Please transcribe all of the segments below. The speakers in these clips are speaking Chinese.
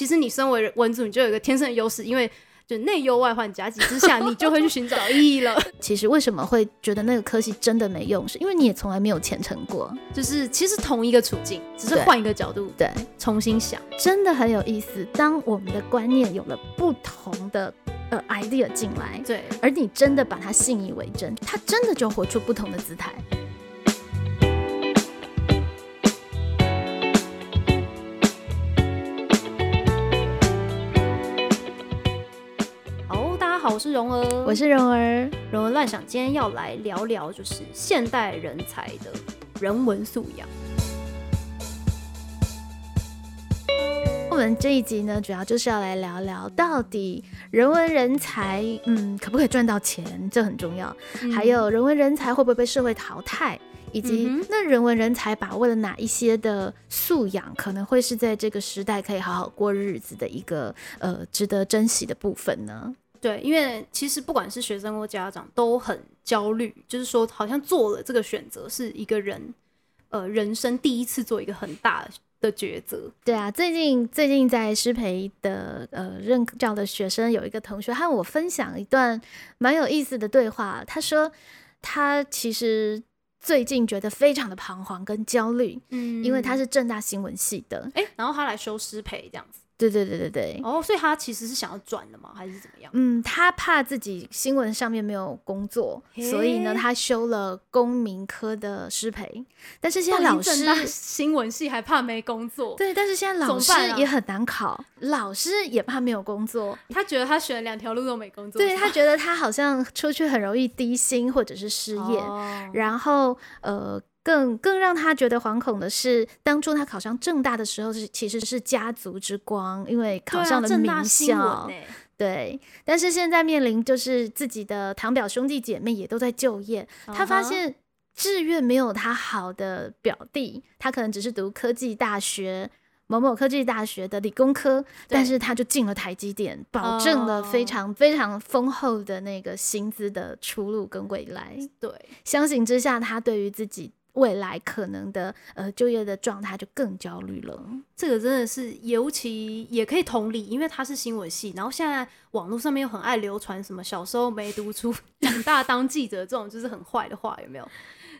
其实你身为文组，你就有一个天生的优势，因为就内忧外患夹击之下，你就会去寻找意义了。其实为什么会觉得那个科系真的没用，是因为你也从来没有虔诚过，就是其实同一个处境，只是换一个角度对，重新想。真的很有意思。当我们的观念有了不同的呃 idea 进来，对，而你真的把它信以为真，它真的就活出不同的姿态。我是蓉儿，我是蓉儿，蓉儿乱想，今天要来聊聊就是现代人才的人文素养。我们这一集呢，主要就是要来聊聊到底人文人才，嗯，可不可以赚到钱，这很重要。还有人文人才会不会被社会淘汰，以及嗯那人文人才把握了哪一些的素养，可能会是在这个时代可以好好过日子的一个呃值得珍惜的部分呢？对，因为其实不管是学生或家长都很焦虑，就是说好像做了这个选择是一个人呃人生第一次做一个很大的抉择。对啊，最近最近在师培的呃任教的学生有一个同学和我分享一段蛮有意思的对话，他说他其实最近觉得非常的彷徨跟焦虑，嗯因为他是正大新闻系的。哎、然后他来修师培这样子。对对对对对。哦，所以他其实是想要转的吗？还是怎么样？嗯，他怕自己新闻上面没有工作，所以呢，他修了公民科的师培。但是现在老师 新闻系还怕没工作，对，但是现在老师也很难考，老师也怕没有工作。他觉得他选了两条路都没工作，对他觉得他好像出去很容易低薪或者是失业，哦然后呃。更更让他觉得惶恐的是，当初他考上正大的时候是其实是家族之光，因为考上了名校，欸对。但是现在面临就是自己的堂表兄弟姐妹也都在就业，他发现志愿没有他好的表弟，他可能只是读科技大学。某某科技大学的理工科，但是他就进了台积电，保证了非哦常非常丰厚的那个薪资的出路跟未来。对，相形之下，他对于自己未来可能的呃就业的状态就更焦虑了。这个真的是尤其也可以同理，因为他是新闻系，然后现在网络上面又很爱流传什么小时候没读书，长大当记者这种就是很坏的话，有没有？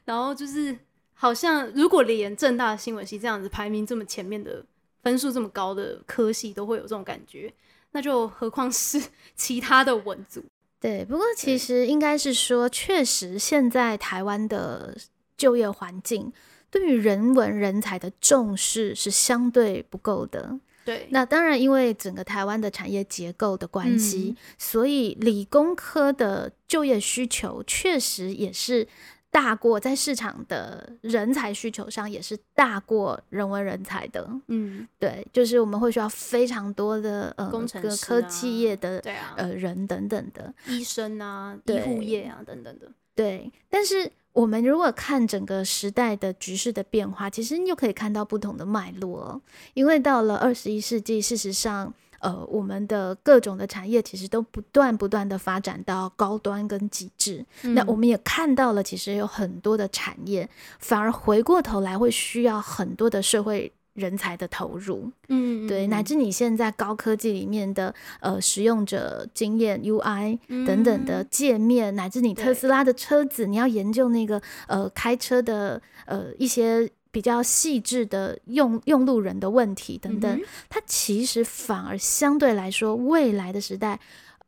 然后就是好像如果连正大新闻系这样子排名这么前面的分数这么高的科系都会有这种感觉，那就何况是其他的文组？对，不过其实应该是说，确实现在台湾的就业环境对于人文人才的重视是相对不够的。对，那当然，因为整个台湾的产业结构的关系，嗯所以理工科的就业需求确实也是大过在市场的人才需求上也是大过人文人才的。嗯，对，就是我们会需要非常多的呃工程各科师啊企业的、对啊，呃人等等的。医生啊，医对护业啊等等的，对，但是我们如果看整个时代的局势的变化，其实你就可以看到不同的脉络哦。因为到了二十一世纪，事实上，呃，我们的各种的产业其实都不断不断的发展到高端跟极致。那我嗯们也看到了，其实有很多的产业反而回过头来会需要很多的社会。人才的投入，嗯对，乃至你现在高科技里面的呃使用者经验 UI 等等的嗯。界面，乃至你特斯拉的车子，你要研究那个呃开车的呃一些比较细致的用用路人的问题等等，它其实反而相对来说，未来的时代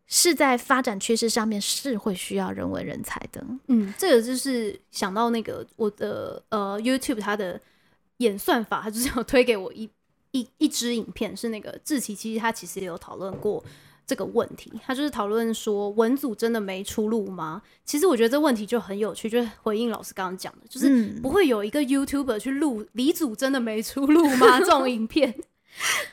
是在发展趋势上面是会需要人文人才的。嗯，这个就是想到那个我的呃 YouTube 它的演算法，他就是有推给我一一一支影片，是那个志奇，其实他其实也有讨论过这个问题，他就是讨论说文组真的没出路吗？其实我觉得这问题就很有趣，就是回应老师刚刚讲的，就是嗯不会有一个 YouTuber 去录李组真的没出路吗？这种影片，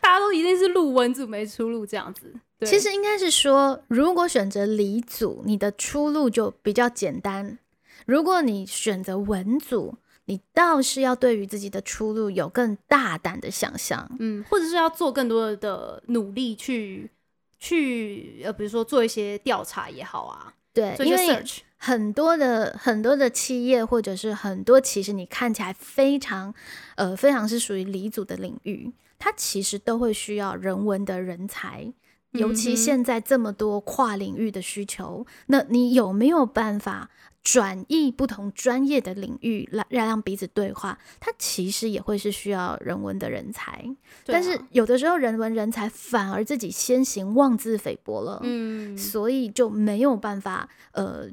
大家都一定是录文组没出路这样子。其实应该是说，如果选择理组，你的出路就比较简单；如果你选择文组，你倒是要对于自己的出路有更大胆的想象。嗯，或者是要做更多的努力去去呃，比如说做一些调查也好啊，对，因为。很多的很多的企业，或者是很多其实你看起来非常呃非常是属于理组的领域，它其实都会需要人文的人才。尤其现在这么多跨领域的需求，那你有没有办法转译不同专业的领域来来让彼此对话？它其实也会是需要人文的人才，啊但是有的时候人文人才反而自己先行妄自菲薄了，嗯，所以就没有办法呃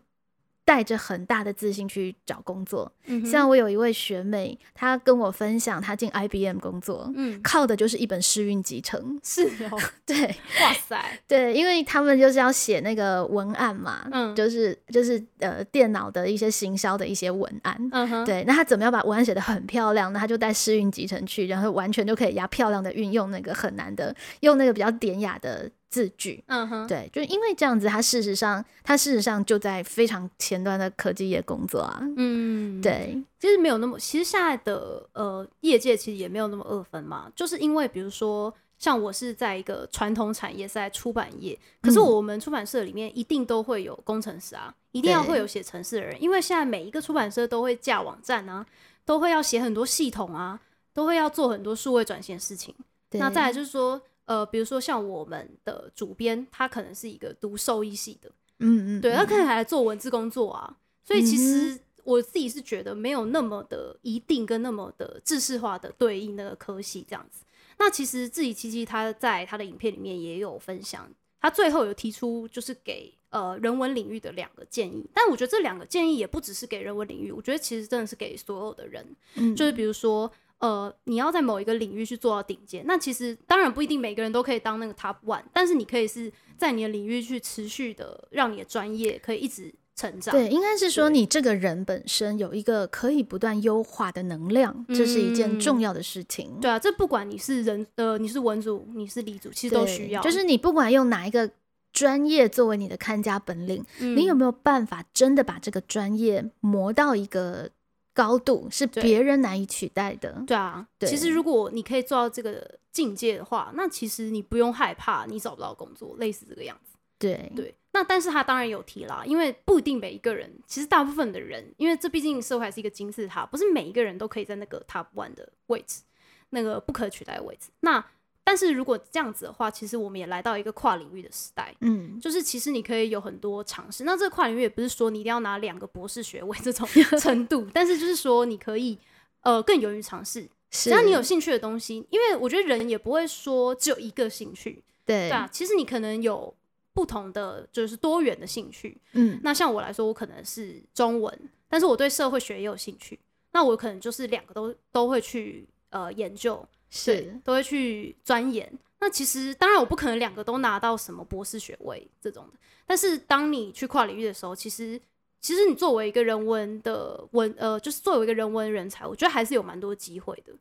带着很大的自信去找工作。嗯像我有一位学妹，她跟我分享，她进 IBM 工作，嗯靠的就是一本试运集成。是哦，对哇塞，对，因为他们就是要写那个文案嘛，嗯就是就是呃电脑的一些行销的一些文案。嗯哼，对，那他怎么样把文案写得很漂亮？那他就带试运集成去，然后完全就可以压漂亮的运用那个很难的，用那个比较典雅的字句。嗯哼，对，就是因为这样子，他事实上，他事实上就在非常前端的科技业工作啊。嗯，。对，其实没有那么，其实现在的呃业界其实也没有那么二分嘛，就是因为比如说像我是在一个传统产业，是在出版业，可是嗯我们出版社里面一定都会有工程师啊，一定要会有写程式的人，因为现在每一个出版社都会架网站啊，都会要写很多系统啊，都会要做很多数位转型的事情。那再来就是说，呃，比如说像我们的主编，他可能是一个读兽医系的，嗯嗯，对，他嗯可能还来做文字工作啊，所以其实我自己是觉得没有那么的一定跟那么的制式化的对应那个科系这样子。那其实自己七七他在他的影片里面也有分享，他最后有提出就是给呃人文领域的两个建议，但我觉得这两个建议也不只是给人文领域，我觉得其实真的是给所有的人，嗯就是比如说。呃，你要在某一个领域去做到顶尖，那其实当然不一定每个人都可以当那个 top one，但是你可以是在你的领域去持续的让你的专业可以一直成长。对，应该是说你这个人本身有一个可以不断优化的能量，这是一件重要的事情。对啊，这不管你是人呃，你是文组，你是理组，其实都需要。就是你不管用哪一个专业作为你的看家本领，嗯你有没有办法真的把这个专业磨到一个高度，是别人难以取代的。对啊，对其实如果你可以做到这个境界的话，那其实你不用害怕你找不到工作，类似这个样子。对对，那但是他当然有提啦，因为不一定每一个人，其实大部分的人，因为这毕竟社会还是一个金字塔，不是每一个人都可以在那个 top one 的位置，那个不可取代的位置。那但是如果这样子的话，其实我们也来到一个跨领域的时代，嗯，就是其实你可以有很多尝试。那这个跨领域也不是说你一定要拿两个博士学位这种 程度，但是就是说你可以呃更勇于尝试，是。只要你有兴趣的东西，因为我觉得人也不会说只有一个兴趣，对。对啊，其实你可能有不同的就是多元的兴趣。嗯，那像我来说，我可能是中文，但是我对社会学也有兴趣，那我可能就是两个都都会去呃研究，对是，都会去钻研。那其实当然我不可能两个都拿到什么博士学位这种的，但是当你去跨领域的时候，其实其实你作为一个人文的文呃，就是作为一个人文人才，我觉得还是有蛮多机会的。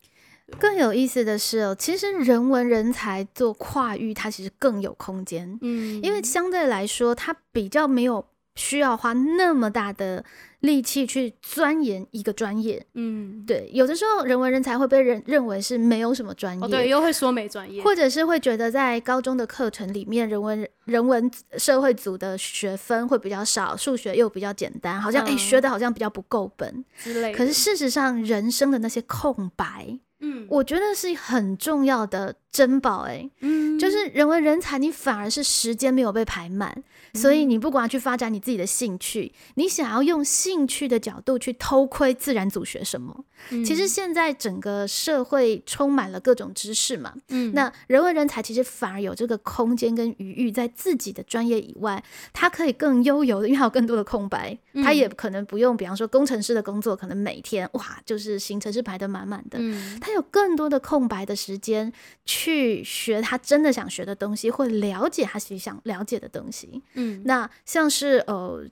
更有意思的是哦，其实人文人才做跨域，它其实更有空间，嗯因为相对来说，它比较没有需要花那么大的力气去钻研一个专业。嗯，对，有的时候人文人才会被认认为是没有什么专业，哦对，又会说没专业，或者是会觉得在高中的课程里面，人文人文社会组的学分会比较少，数学又比较简单，好像哎、学的好像比较不够本。之类的。可是事实上，人生的那些空白，嗯，我觉得是很重要的珍宝、哎、嗯。就是人文人才，你反而是时间没有被排满，所以你不管去发展你自己的兴趣，你想要用兴趣的角度去偷窥自然组学什么？其实现在整个社会充满了各种知识嘛，嗯。那人文人才其实反而有这个空间跟余裕，在自己的专业以外，他可以更悠游的，因为还有更多的空白，他也可能不用，比方说工程师的工作，可能每天哇就是行程是排得满满的，嗯。他有更多的空白的时间去学他真的想学的东西，或了解他其实想了解的东西。嗯那像是呃。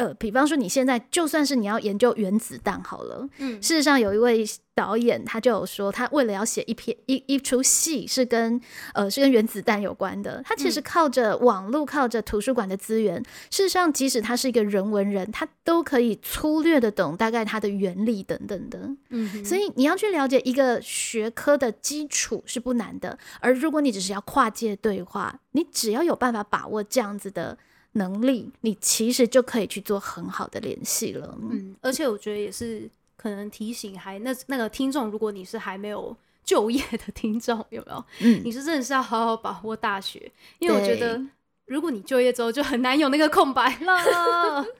呃，比方说你现在就算是你要研究原子弹好了，嗯事实上有一位导演他就有说，他为了要写一篇一一出戏是跟呃是跟原子弹有关的，他其实靠着网络、靠着图书馆的资源，事实上即使他是一个人文人，他都可以粗略的懂大概它的原理等等的。嗯，所以你要去了解一个学科的基础是不难的，而如果你只是要跨界对话，你只要有办法把握这样子的能力，你其实就可以去做很好的联系了。嗯，而且我觉得也是可能提醒还那那个听众，如果你是还没有就业的听众，有没有？嗯，你是真的是要好好把握大学，因为我觉得如果你就业之后就很难有那个空白了。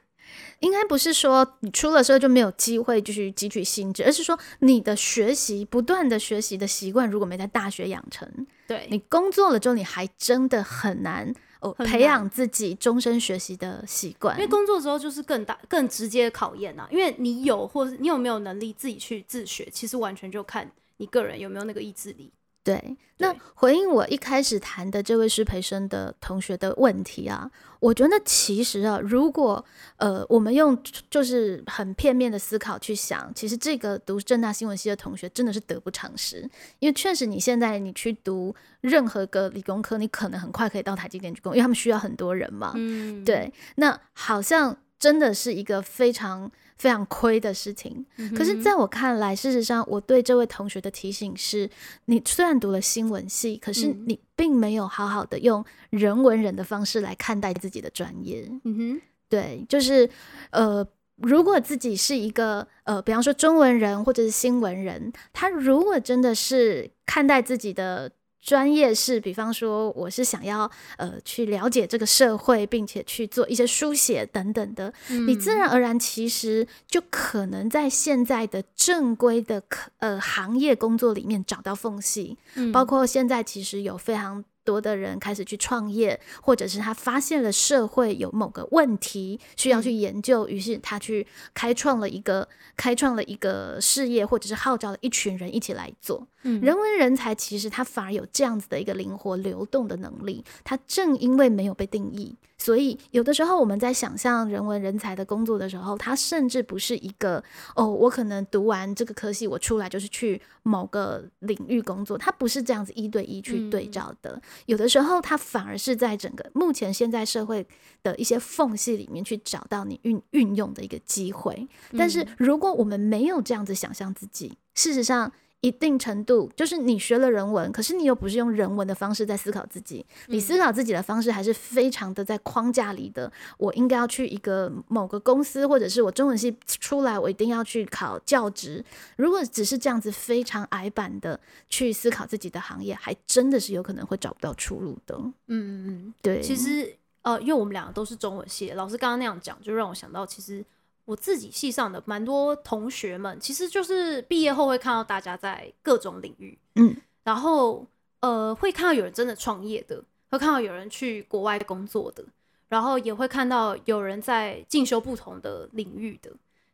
应该不是说你出了社会就没有机会继续汲取新知，而是说你的学习不断的学习的习惯，如果没在大学养成，对，你工作了之后，你还真的很难哦培养自己终身学习的习惯因为。工作之后就是更大、更直接的考验呐、因为你有或是你有没有能力自己去自学，其实完全就看你个人有没有那个意志力。对，那回应我一开始谈的这位师培生的同学的问题啊，我觉得其实啊，如果呃我们用就是很片面的思考去想，其实这个读正大新闻系的同学真的是得不偿失，因为确实你现在你去读任何个理工科，你可能很快可以到台积电去工作，因为他们需要很多人嘛。嗯，对，那好像真的是一个非常非常亏的事情。嗯可是，在我看来，事实上，我对这位同学的提醒是：你虽然读了新闻系，可是嗯你并没有好好的用人文人的方式来看待自己的专业。嗯哼，对，就是呃，如果自己是一个呃，比方说中文人或者是新闻人，他如果真的是看待自己的专业是，比方说我是想要呃去了解这个社会，并且去做一些书写等等的，你自然而然其实就可能在现在的正规的呃行业工作里面找到缝隙，嗯。包括现在其实有非常多的人开始去创业，或者是他发现了社会有某个问题需要去研究，于是他去开创了一个开创了一个事业，或者是号召了一群人一起来做。嗯人文人才其实他反而有这样子的一个灵活流动的能力，他正因为没有被定义，所以有的时候我们在想象人文人才的工作的时候，它甚至不是一个哦，我可能读完这个科系，我出来就是去某个领域工作，它不是这样子一对一去对照的。有的时候，它反而是在整个目前现在社会的一些缝隙里面去找到你运运用的一个机会。但是如果我们没有这样子想象自己，事实上。一定程度就是你学了人文，可是你又不是用人文的方式在思考自己，你思考自己的方式还是非常的在框架里的。我应该要去一个某个公司，或者是我中文系出来，我一定要去考教职。如果只是这样子非常矮板的去思考自己的行业，还真的是有可能会找不到出路的。嗯嗯嗯，对，其实呃，因为我们两个都是中文系的，老师刚刚那样讲，就让我想到，其实我自己系上的蛮多同学们，其实就是毕业后会看到大家在各种领域，嗯，然后呃，会看到有人真的创业的，会看到有人去国外工作的，然后也会看到有人在进修不同的领域的，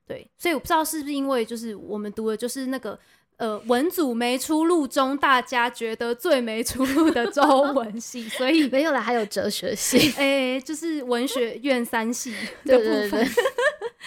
对，所以我不知道是不是因为就是我们读的就是那个。呃，文组没出路中，大家觉得最没出路的中文系，所以没有了，还有哲学系。哎、就是文学院三系 的部分，对对，对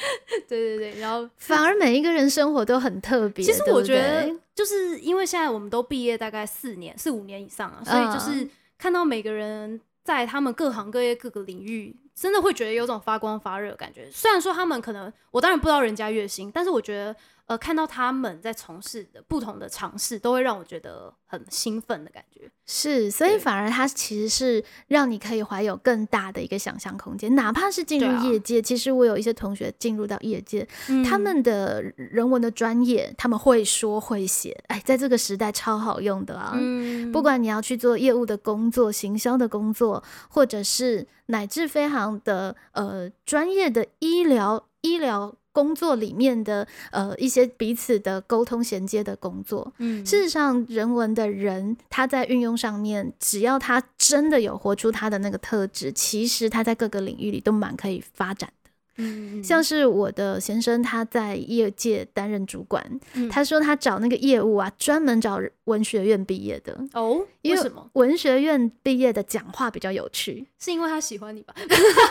对对对然后 反而每一个人生活都很特别。其实我觉得，就是因为现在我们都毕业大概四年、四五年以上了，所以就是嗯看到每个人在他们各行各业各个领域，真的会觉得有种发光发热的感觉。虽然说他们可能，我当然不知道人家月薪，但是我觉得。呃，看到他们在从事的不同的尝试，都会让我觉得很兴奋的感觉。是，所以反而它其实是让你可以怀有更大的一个想象空间，哪怕是进入业界。其实我有一些同学进入到业界，他嗯们的人文的专业，他们会说会写，哎，在这个时代超好用的啊。嗯不管你要去做业务的工作、行销的工作，或者是乃至非常的呃专业的医疗医疗工作里面的呃一些彼此的沟通衔接的工作，嗯事实上，人文的人他在运用上面，只要他真的有活出他的那个特质，其实他在各个领域里都蛮可以发展的。嗯像是我的先生，他在业界担任主管，嗯他说他找那个业务啊，专门找文学院毕业的，哦，因为为什么？文学院毕业的讲话比较有趣。是因为他喜欢你吧？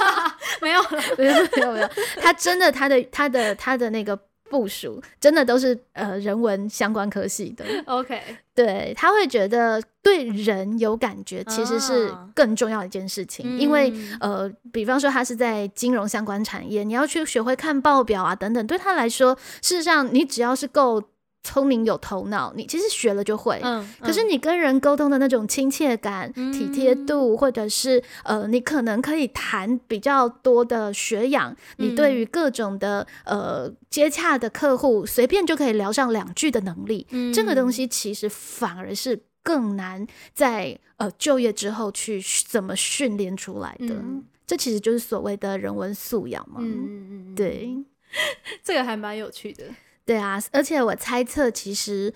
没有了。没有没有没有，他真的他的他的他的那个部署，真的都是呃人文相关科系的。OK，对他会觉得对人有感觉，其实是啊更重要的一件事情。因为嗯呃，比方说他是在金融相关产业，你要去学会看报表啊等等，对他来说，事实上你只要是够聪明有头脑，你其实学了就会。嗯，可是你跟人沟通的那种亲切感、体贴度，或者是呃，你可能可以谈比较多的学养，你对于各种的呃接洽的客户，随便就可以聊上两句的能力，这个东西其实反而是更难在呃就业之后去怎么训练出来的。这其实就是所谓的人文素养嘛。嗯嗯嗯，对，这个还蛮有趣的。对啊，而且我猜测，其实，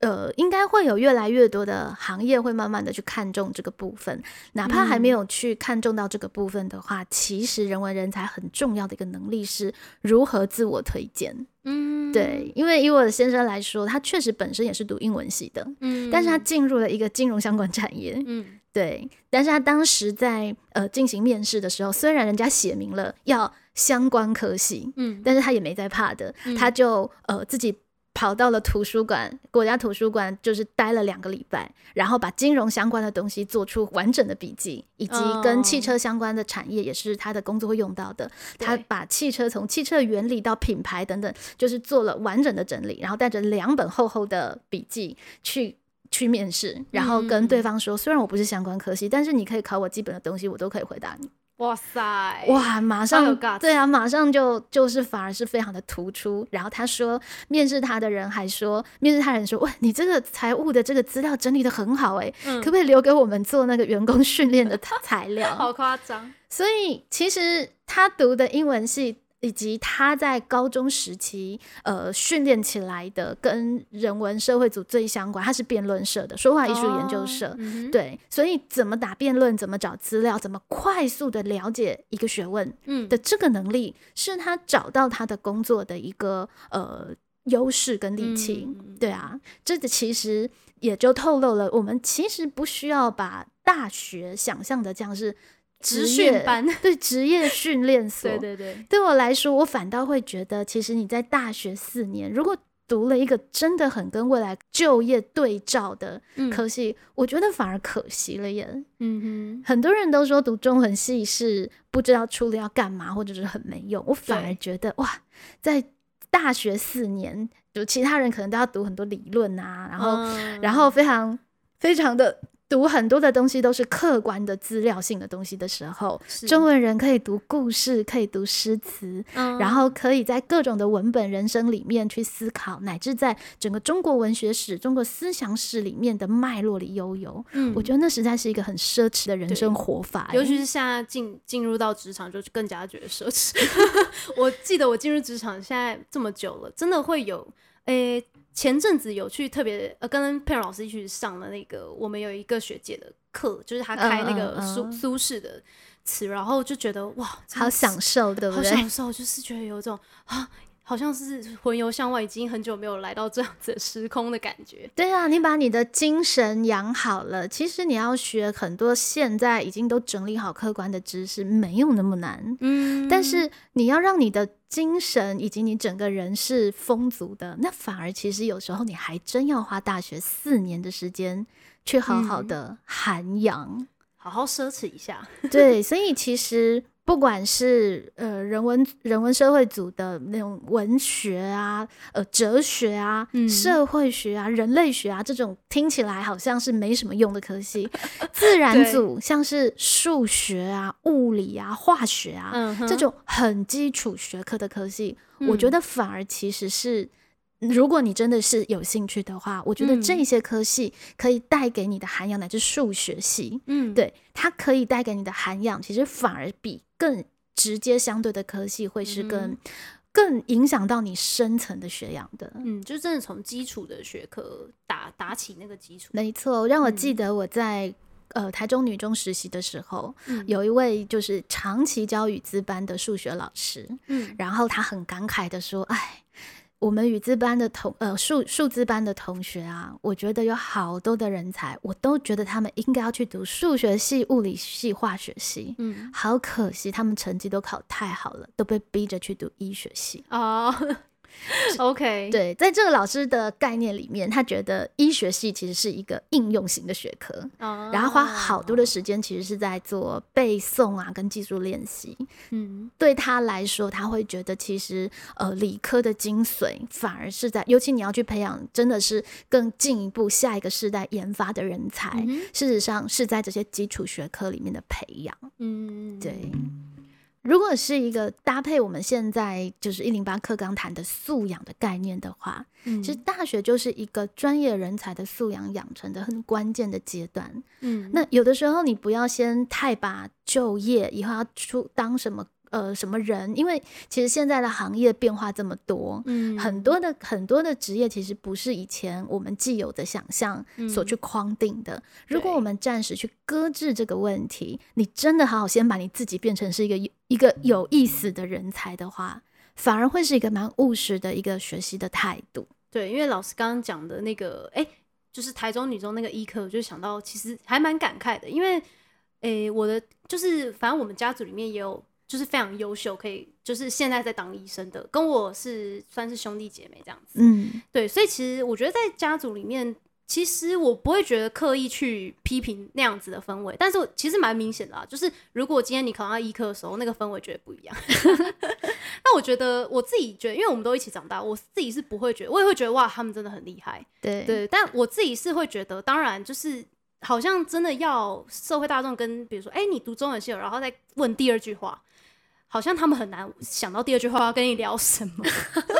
呃，应该会有越来越多的行业会慢慢的去看重这个部分，哪怕还没有去看重到这个部分的话，其实人文人才很重要的一个能力是如何自我推荐。嗯，对，因为以我的先生来说，他确实本身也是读英文系的，嗯，但是他进入了一个金融相关产业，嗯，对，但是他当时在呃进行面试的时候，虽然人家写明了要。相关科系，嗯，但是他也没在怕的，他就呃自己跑到了图书馆，国家图书馆，就是待了两个礼拜，然后把金融相关的东西做出完整的笔记，以及跟汽车相关的产业也是他的工作会用到的。他把汽车从汽车原理到品牌等等，就是做了完整的整理，然后带着两本厚厚的笔记去去面试，然后跟对方说，虽然我不是相关科系，但是你可以考我基本的东西，我都可以回答你。哇塞！哇，马上对啊，马上就就是反而是非常的突出。然后他说，面试他的人还说，面试他人说，哇，你这个财务的这个资料整理的很好哎，可不可以留给我们做那个员工训练的材料？好夸张！所以其实他读的英文系。以及他在高中时期，呃，训练起来的跟人文社会组最相关，他是辩论社的说话艺术研究社，对，所以怎么打辩论，怎么找资料，怎么快速的了解一个学问，嗯，的这个能力，是他找到他的工作的一个呃优势跟利器，对啊，这个其实也就透露了，我们其实不需要把大学想象的这样是。职训班对职业训练 所，对对对，对我来说，我反倒会觉得，其实你在大学四年，如果读了一个真的很跟未来就业对照的科系，我觉得反而可惜了耶。嗯哼，很多人都说读中文系是不知道出了要干嘛，或者是很没用。我反而觉得哇，在大学四年，就其他人可能都要读很多理论啊，然后然后非常非常的。读很多的东西都是客观的资料性的东西的时候，中文人可以读故事，可以读诗词，然后可以在各种的文本人生里面去思考，乃至在整个中国文学史、中国思想史里面的脉络里悠游。嗯，我觉得那实在是一个很奢侈的人生活法，尤其是现在进进入到职场，就更加觉得奢侈。我记得我进入职场现在这么久了，真的会有诶。前阵子有去特别呃跟佩蓉老师一起上了那个我们有一个学姐的课，就是她开那个苏苏轼的词，然后就觉得哇，好享受，对不对？好享受，就是觉得有种啊。好像是魂游向外，已经很久没有来到这样子时空的感觉。对啊，你把你的精神养好了，其实你要学很多现在已经都整理好客观的知识，没有那么难。嗯，但是你要让你的精神以及你整个人是丰足的，那反而其实有时候你还真要花大学四年的时间去好好的涵养，好好奢侈一下。对，所以其实。不管是呃人文人文社会组的那种文学啊，呃哲学啊，社会学啊，人类学啊，这种听起来好像是没什么用的科系，自然组像是数学啊、物理啊、化学啊这种很基础学科的科系，我觉得反而其实是。如果你真的是有兴趣的话，我觉得这些科系可以带给你的涵养，乃至数学系，嗯，对，它可以带给你的涵养，其实反而比更直接相对的科系会是更更影响到你深层的学养的。嗯，就真的从基础的学科打打起那个基础。没错，让我记得我在呃台中女中实习的时候，有一位就是长期教语资班的数学老师，嗯，然后他很感慨的说：“哎。”我们语字班的同呃数数字班的同学啊，我觉得有好多的人才，我都觉得他们应该要去读数学系、物理系、化学系。嗯，好可惜，他们成绩都考太好了，都被逼着去读医学系。哦，OK，对，在这个老师的概念里面，他觉得医学系其实是一个应用型的学科，哦。然后花好多的时间其实是在做背诵啊跟技术练习。嗯。对他来说，他会觉得其实呃理科的精髓反而是在，尤其你要去培养真的是更进一步下一个世代研发的人才，事实上是在这些基础学科里面的培养。嗯，对，如果是一个搭配我们现在就是一零八课纲谈的素养的概念的话，嗯其实大学就是一个专业人才的素养养成的很关键的阶段。嗯那有的时候你不要先太把就业以后要出当什么呃什么人，因为其实现在的行业变化这么多。嗯很多的很多的职业其实不是以前我们既有的想象所去框定的。如果我们暂时去搁置这个问题，你真的好好先把你自己变成是一个有一个有意思的人才的话，反而会是一个蛮务实的一个学习的态度。对，因为老师刚刚讲的那个，哎、就是台中女中那个医科，我就想到其实还蛮感慨的，因为，诶、我的就是反正我们家族里面也有就是非常优秀，可以就是现在在当医生的，跟我是算是兄弟姐妹这样子。嗯，对，所以其实我觉得在家族里面，其实我不会觉得刻意去批评那样子的氛围，但是其实蛮明显的啊，就是如果今天你考上医科的时候，那个氛围绝对不一样。那我觉得我自己觉得，因为我们都一起长大，我自己是不会觉得，我也会觉得哇，他们真的很厉害。对对，但我自己是会觉得，当然就是好像真的要社会大众跟比如说，哎、你读中文系了，然后再问第二句话，好像他们很难想到第二句话要跟你聊什么，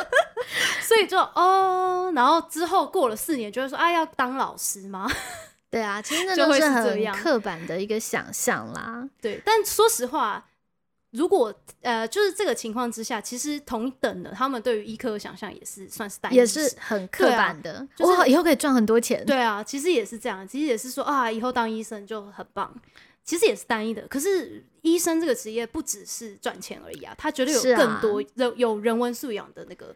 所以就哦，然后之后过了四年就会说，啊、要当老师吗？对啊，其实那都是很刻板的一个想象啦。对，但说实话。如果呃，就是这个情况之下，其实同等的，他们对于医科的想象也是算是单一也是很刻板的，就是哇，以后可以赚很多钱。对啊，其实也是这样，其实也是说啊，以后当医生就很棒。其实也是单一的，可是医生这个职业不只是赚钱而已啊，他绝对有更多人、有人文素养的那个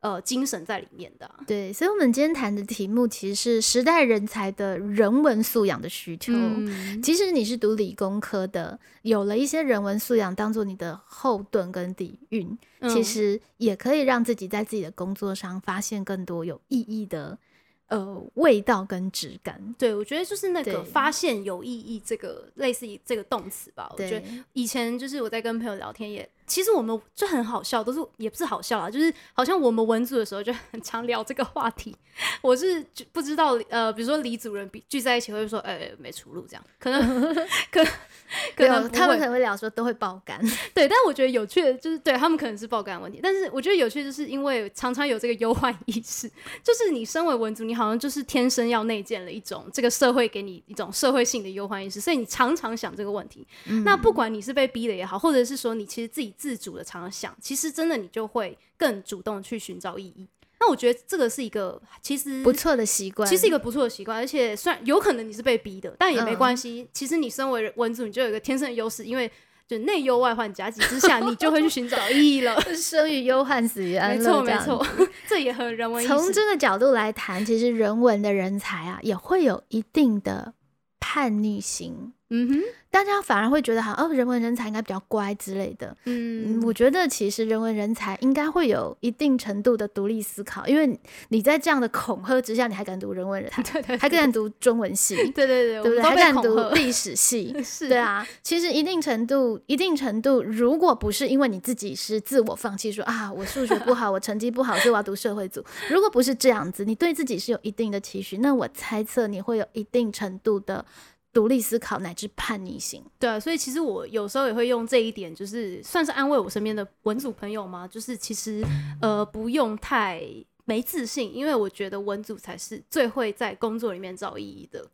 呃精神在里面的、啊。对，所以，我们今天谈的题目其实是时代人才的人文素养的需求。嗯，即使你是读理工科的，有了一些人文素养当做你的后盾跟底蕴，其嗯实也可以让自己在自己的工作上发现更多有意义的呃味道跟质感。对，我觉得就是那个发现有意义这个类似于这个动词吧。我觉得，以前就是我在跟朋友聊天也，其实我们就很好笑，都是也不是好笑啦，就是好像我们文组的时候就很常聊这个话题。我是就不知道呃，比如说李主任比聚在一起会说，呃、没出路这样，可能可 可，能他们可能会聊说都会爆肝。对，但我觉得有趣的就是，对他们可能是爆肝的问题，但是我觉得有趣，就是因为常常有这个忧患意识，就是你身为文组，你好像就是天生要内建了一种这个社会给你一种社会性的忧患意识，所以你常常想这个问题。那不管你是被逼的也好，或者是说你其实自己自主的常常想，其实真的你就会更主动去寻找意义。那我觉得这个是一个其实不错的习惯，其实一个不错的习惯，而且虽然有可能你是被逼的，但也没嗯关系。其实你身为文组，你就有一个天生的优势，因为就内忧外患夹击之下，你就会去寻找意义了。生于忧患，死于安乐。没错，没错，这也很人文。从这个角度来谈，其实人文的人才啊，也会有一定的叛逆心。嗯哼，大家反而会觉得，好，哦，人文人才应该比较乖之类的。嗯，嗯，我觉得其实人文人才应该会有一定程度的独立思考，因为你在这样的恐吓之下，你还敢读人文人才，对对，还敢读中文系，对对对，对不对？还敢读历史系，是，对，啊，其实一定程度，一定程度，如果不是因为你自己是自我放弃，说啊，我数学不好，我成绩不好，所以我要读社会组。如果不是这样子，你对自己是有一定的期许，那我猜测你会有一定程度的独立思考乃至叛逆性。对啊，所以其实我有时候也会用这一点，就是算是安慰我身边的文组朋友嘛，就是其实呃不用太没自信，因为我觉得文组才是最会在工作里面找意义的。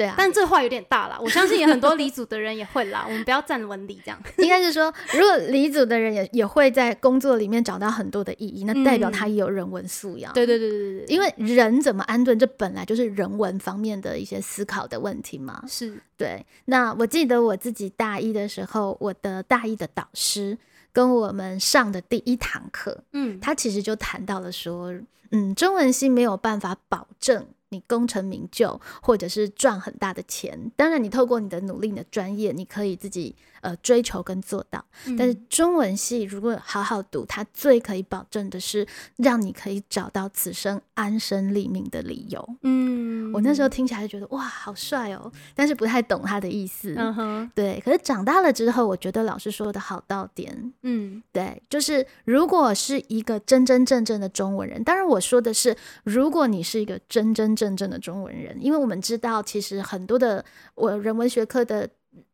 对啊，但这话有点大了，我相信也很多离组的人也会啦，我们不要站文理这样。应该是说，如果离组的人也也会在工作里面找到很多的意义，那代表他也有人文素养。对对对对对对，因为人怎么安顿，这本来就是人文方面的一些思考的问题嘛。是对，那我记得我自己大一的时候，我的大一的导师跟我们上的第一堂课，嗯他其实就谈到了说，嗯，中文系没有办法保证你功成名就，或者是赚很大的钱。当然，你透过你的努力、你的专业，你可以自己呃追求跟做到。但是中文系如果好好读，它最可以保证的是让你可以找到此生安身立命的理由。嗯，我那时候听起来就觉得哇，好帅哦，但是不太懂他的意思。嗯哼，对，可是长大了之后，我觉得老师说的好到点。嗯对，就是如果是一个真真正正的中文人，当然我说的是，如果你是一个真真真正的中文人，因为我们知道，其实很多的我人文学科的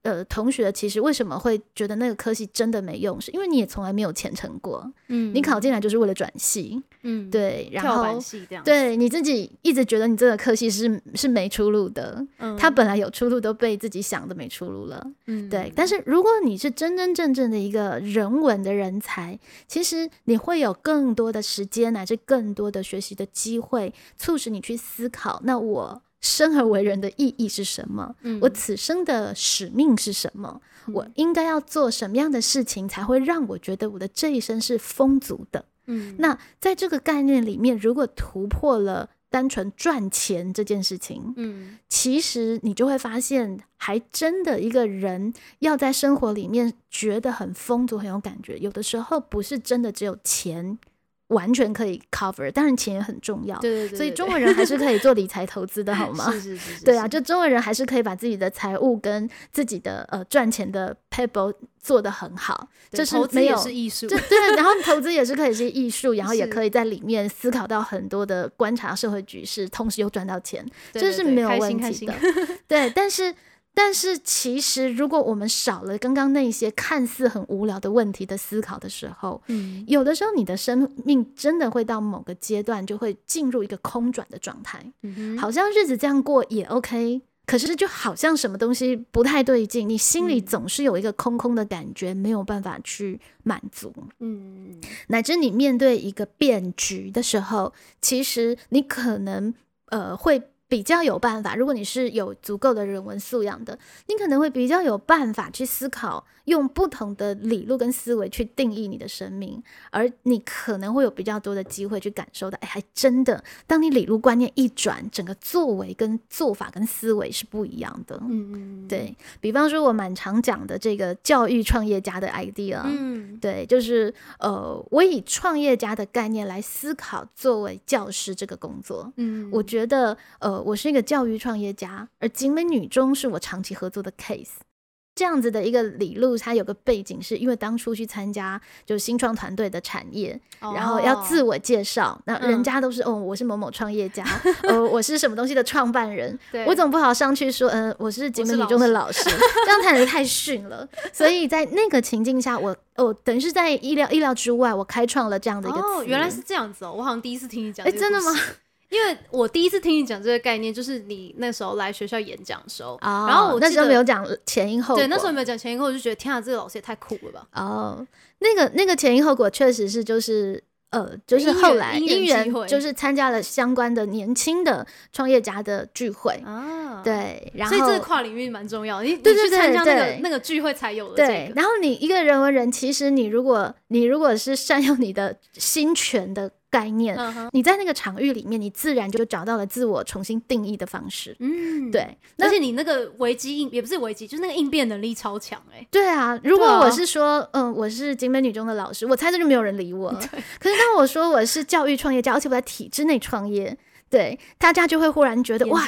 呃同学，其实为什么会觉得那个科系真的没用，是因为你也从来没有虔诚过，嗯，你考进来就是为了转系，嗯对，然后。对你自己一直觉得你这个科系是是没出路的，嗯他本来有出路都被自己想的没出路了。嗯对，但是如果你是真真正正的一个人文的人才，其实你会有更多的时间乃至更多的学习的机会，促使你去思考：那我生而为人的意义是什么？嗯我此生的使命是什么？我应该要做什么样的事情才会让我觉得我的这一生是丰足的？嗯那在这个概念里面，如果突破了单纯赚钱这件事情，嗯其实你就会发现，还真的一个人要在生活里面觉得很丰足、很有感觉，有的时候不是真的只有钱完全可以 cover，当然钱也很重要。对对对，所以中国人还是可以做理财投资的，好吗？是是是是，对啊，就中国人还是可以把自己的财务跟自己的呃赚钱的 paper 做得很好，对这是没有是艺术这，对，然后投资也是可以是艺术，然后也可以在里面思考到很多的观察社会局势，同时又赚到钱，对对对这是没有问题的。对，但是但是其实如果我们少了刚刚那些看似很无聊的问题的思考的时候，嗯有的时候你的生命真的会到某个阶段就会进入一个空转的状态，嗯好像日子这样过也 OK。可是就好像什么东西不太对劲，你心里嗯总是有一个空空的感觉，没有办法去满足。嗯乃至你面对一个变局的时候，其实你可能呃会比较有办法。如果你是有足够的人文素养的，你可能会比较有办法去思考，用不同的理路跟思维去定义你的生命，而你可能会有比较多的机会去感受到，哎，还真的，当你理路观念一转，整个作为跟做法跟思维是不一样的。嗯嗯，对比方说，我蛮常讲的这个教育创业家的 idea，、嗯对，就是呃，我以创业家的概念来思考作为教师这个工作。嗯，我觉得，呃，我是一个教育创业家，而景美女中是我长期合作的 case。这样子的一个理路，它有个背景，是因为当初去参加就是新创团队的产业，然后要自哦我介绍，那人嗯家都是、哦，我是某某创业家，呃，我是什么东西的创办人，对我总不好上去说，嗯、我是景美女中的老师，这样太太逊了。所以在那个情境下，我哦等于是在意料意料之外，我开创了这样的一个哦，词原来是这样子哦，我好像第一次听你讲，哎，真的吗？？因为我第一次听你讲这个概念，就是你那时候来学校演讲的时候，哦，然后我那时候没有讲前因后果，对，那时候没有讲前因后果，我就觉得天啊，这个老师也太酷了吧！哦，那个那个前因后果确实是就是。呃，就是后来因缘就是参加了相关的年轻的创业家的聚会，啊，，对，然后所以这个跨领域蛮重要，你对对参加那对个对那个聚会才有的对这，个，然后你一个人文人，其实你如果你如果是善用你的心权的概念，嗯，你在那个场域里面，你自然就找到了自我重新定义的方式。嗯，对，而且你那个危机应也不是危机，就是那个应变能力超强哎、对啊，如果我是说，嗯，我是景美女中的老师，我猜这就没有人理我。了。可是当我说我是教育创业家，而且我在体制内创业。对，大家就会忽然觉得哇，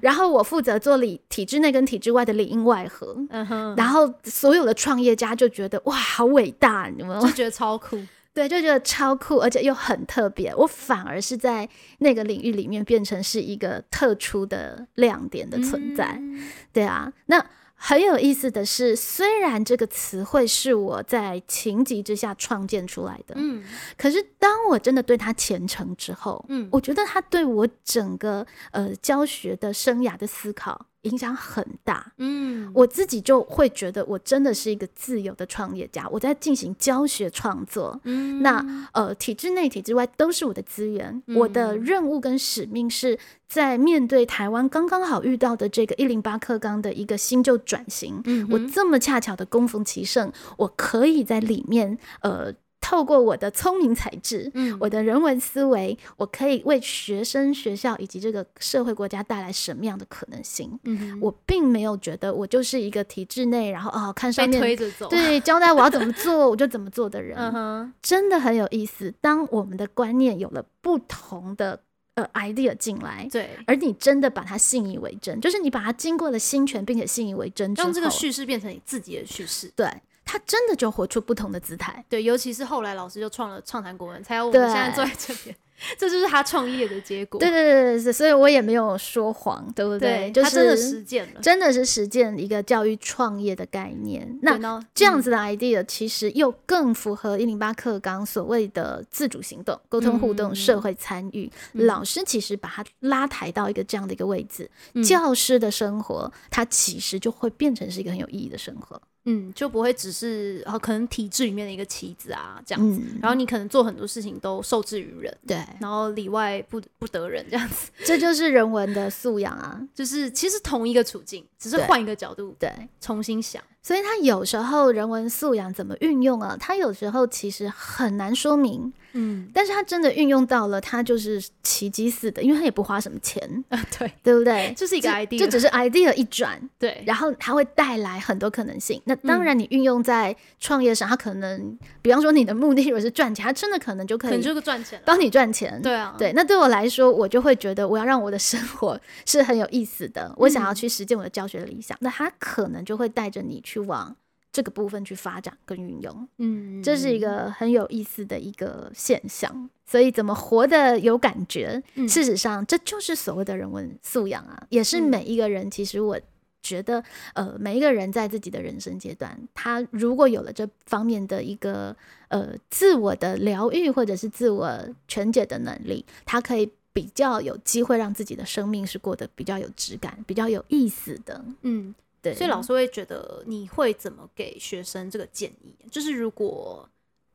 然后我负责做里体制内跟体制外的里应外合，嗯哼，然后所有的创业家就觉得哇，好伟大，你们。就觉得超酷，对，就觉得超酷，而且又很特别。我反而是在那个领域里面变成是一个特殊的亮点的存在。嗯对啊，那很有意思的是，虽然这个词汇是我在情急之下创建出来的，嗯可是当我真的对它虔诚之后，嗯我觉得它对我整个呃教学的生涯的思考影响很大。嗯，我自己就会觉得，我真的是一个自由的创业家，我在进行教学创作。嗯那呃，体制内、体制外都是我的资源。我的嗯任务跟使命是在面对台湾刚刚好遇到的这个一零八课纲的一个新旧转型，嗯我这么恰巧的供逢其盛，我可以在里面呃。透过我的聪明才智，嗯我的人文思维，我可以为学生、学校以及这个社会国家带来什么样的可能性？嗯，我并没有觉得我就是一个体制内，然后哦看上面推着走，，对交代我要怎么做 我就怎么做的人，嗯哼，真的很有意思。当我们的观念有了不同的呃 idea 进来，对，而你真的把它信以为真，就是你把它经过了心权，并且信以为真让这个叙事变成你自己的叙事。对它真的就活出不同的姿态。对，尤其是后来老师就创了创谈国文，才有我们现在坐在这边，这就是他创业的结果。对对对对对，所以我也没有说谎，对不对，就是他真的实践了。真的是实践一个教育创业的概念。那这样子的 idea 其实又更符合一零八课纲所谓的自主行动、沟通互动、嗯社会参与。嗯老师其实把他拉抬到一个这样的一个位置，嗯教师的生活它其实就会变成是一个很有意义的生活。嗯，就不会只是呃，可能体制里面的一个棋子啊这样子。嗯，然后你可能做很多事情都受制于人，对，然后里外不不得人这样子。这就是人文的素养啊。就是其实同一个处境，只是换一个角度对，重新想。所以他有时候人文素养怎么运用啊？他有时候其实很难说明，嗯，但是他真的运用到了，他就是奇迹似的，因为他也不花什么钱，啊，对，对不对？就是一个 idea，就只是 idea 一转，对，然后它会带来很多可能性。那当嗯然，你运用在创业上，它可能，比方说你的目的如果是赚钱，它真的可能就可以可能就是赚钱。帮你赚钱。对啊，对，那对我来说，我就会觉得我要让我的生活 是很有意思的，我想要嗯去实践我的教学理想，那它可能就会带着你去往这个部分去发展跟运用。嗯，这是一个很有意思的一个现象。所以，怎么活得有感觉？嗯事实上，这就是所谓的人文素养啊，也是嗯每一个人。其实，我觉得，呃，每一个人在自己的人生阶段，他如果有了这方面的一个呃自我的疗愈或者是自我全解的能力，他可以比较有机会让自己的生命是过得比较有质感、比较有意思的。嗯，对，所以老师会觉得你会怎么给学生这个建议？就是如果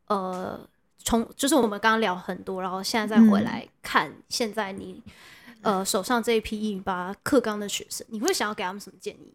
呃，从就是我们刚刚聊很多，然后现在再回嗯来看现在你、呃手上这一批一零八课纲的学生，你会想要给他们什么建议？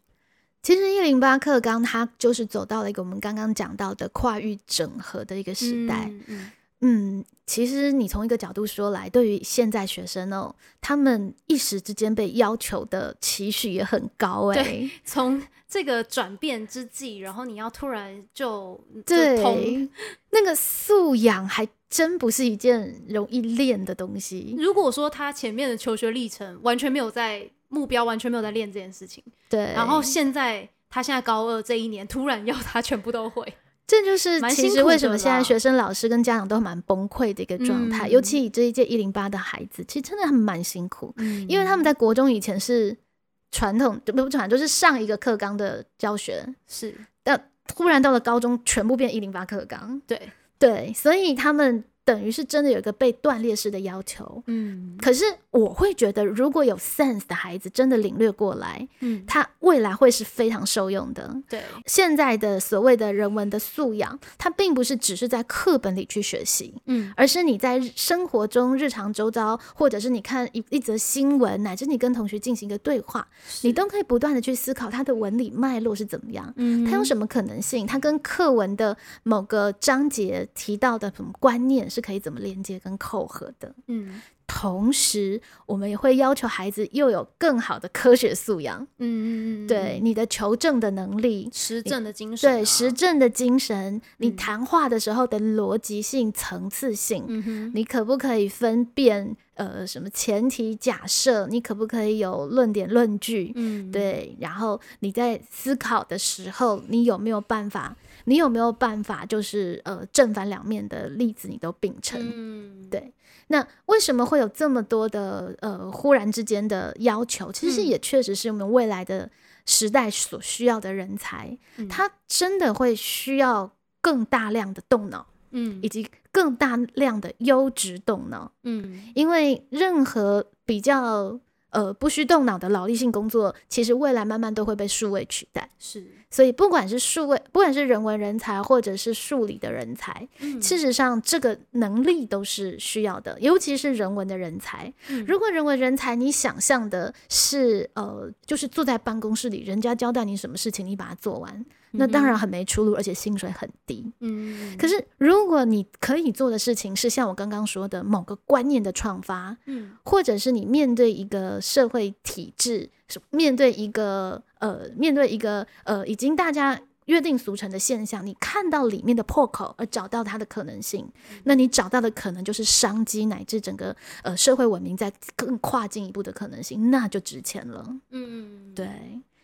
其实一零八课纲它就是走到了一个我们刚刚讲到的跨域整合的一个时代。嗯嗯嗯，其实你从一个角度说来，对于现在学生哦，他们一时之间被要求的期许也很高哎、对 从这个转变之际，然后你要突然就对，那个素养还真不是一件容易练的东西。如果说他前面的求学历程完全没有在目标，完全没有在练这件事情，对，然后现在他现在高二这一年突然要他全部都会，这就是其实为什么现在学生、老师跟家长都蛮崩溃的一个状态，嗯。尤其以这一届一零八的孩子，其实真的很蛮辛苦，嗯因为他们在国中以前是传统，不不传，就是上一个课纲的教学，是。但突然到了高中，全部变一零八课纲，对，对，所以他们等于是真的有一个被断裂式的要求。嗯可是我会觉得，如果有 sense 的孩子真的领略过来，嗯，他未来会是非常受用的。对，现在的所谓的人文的素养，它并不是只是在课本里去学习，嗯而是你在生活中日常周遭，或者是你看一一则新闻，乃至你跟同学进行一个对话，你都可以不断的去思考它的文理脉络是怎么样。嗯它有什么可能性？它跟课文的某个章节提到的什么观念是可以怎么连接跟扣合的？嗯同时，我们也会要求孩子又有更好的科学素养，嗯嗯嗯，对你的求证的能力，实证的精神啊，对实证的精神，你嗯谈话的时候的逻辑性、层次性，嗯哼，你可不可以分辨呃什么前提假设？你可不可以有论点论据？嗯，对，然后你在思考的时候，你有没有办法？你有没有办法，就是呃正反两面的例子你都秉承？嗯，对那为什么会有这么多的呃忽然之间的要求？其实嗯。也确实是我们未来的时代所需要的人才，嗯。他真的会需要更大量的动脑，嗯。以及更大量的优质动脑，嗯。因为任何比较呃不需动脑的劳力性工作，其实未来慢慢都会被数位取代。是，所以不管是数位，不管是人文人才或者是数理的人才，嗯事实上这个能力都是需要的，尤其是人文的人才。嗯如果人文人才你想象的是呃，就是坐在办公室里，人家交代你什么事情，你把它做完，那当然很没出路，而且薪水很低。嗯，可是如果你可以做的事情是像我刚刚说的某个观念的创发，嗯或者是你面对一个社会体制，是面对一个呃，面对一个呃，已经大家约定俗成的现象，你看到里面的破口，而找到它的可能性，那你找到的可能就是商机，乃至整个呃社会文明在更跨进一步的可能性，那就值钱了。嗯，对，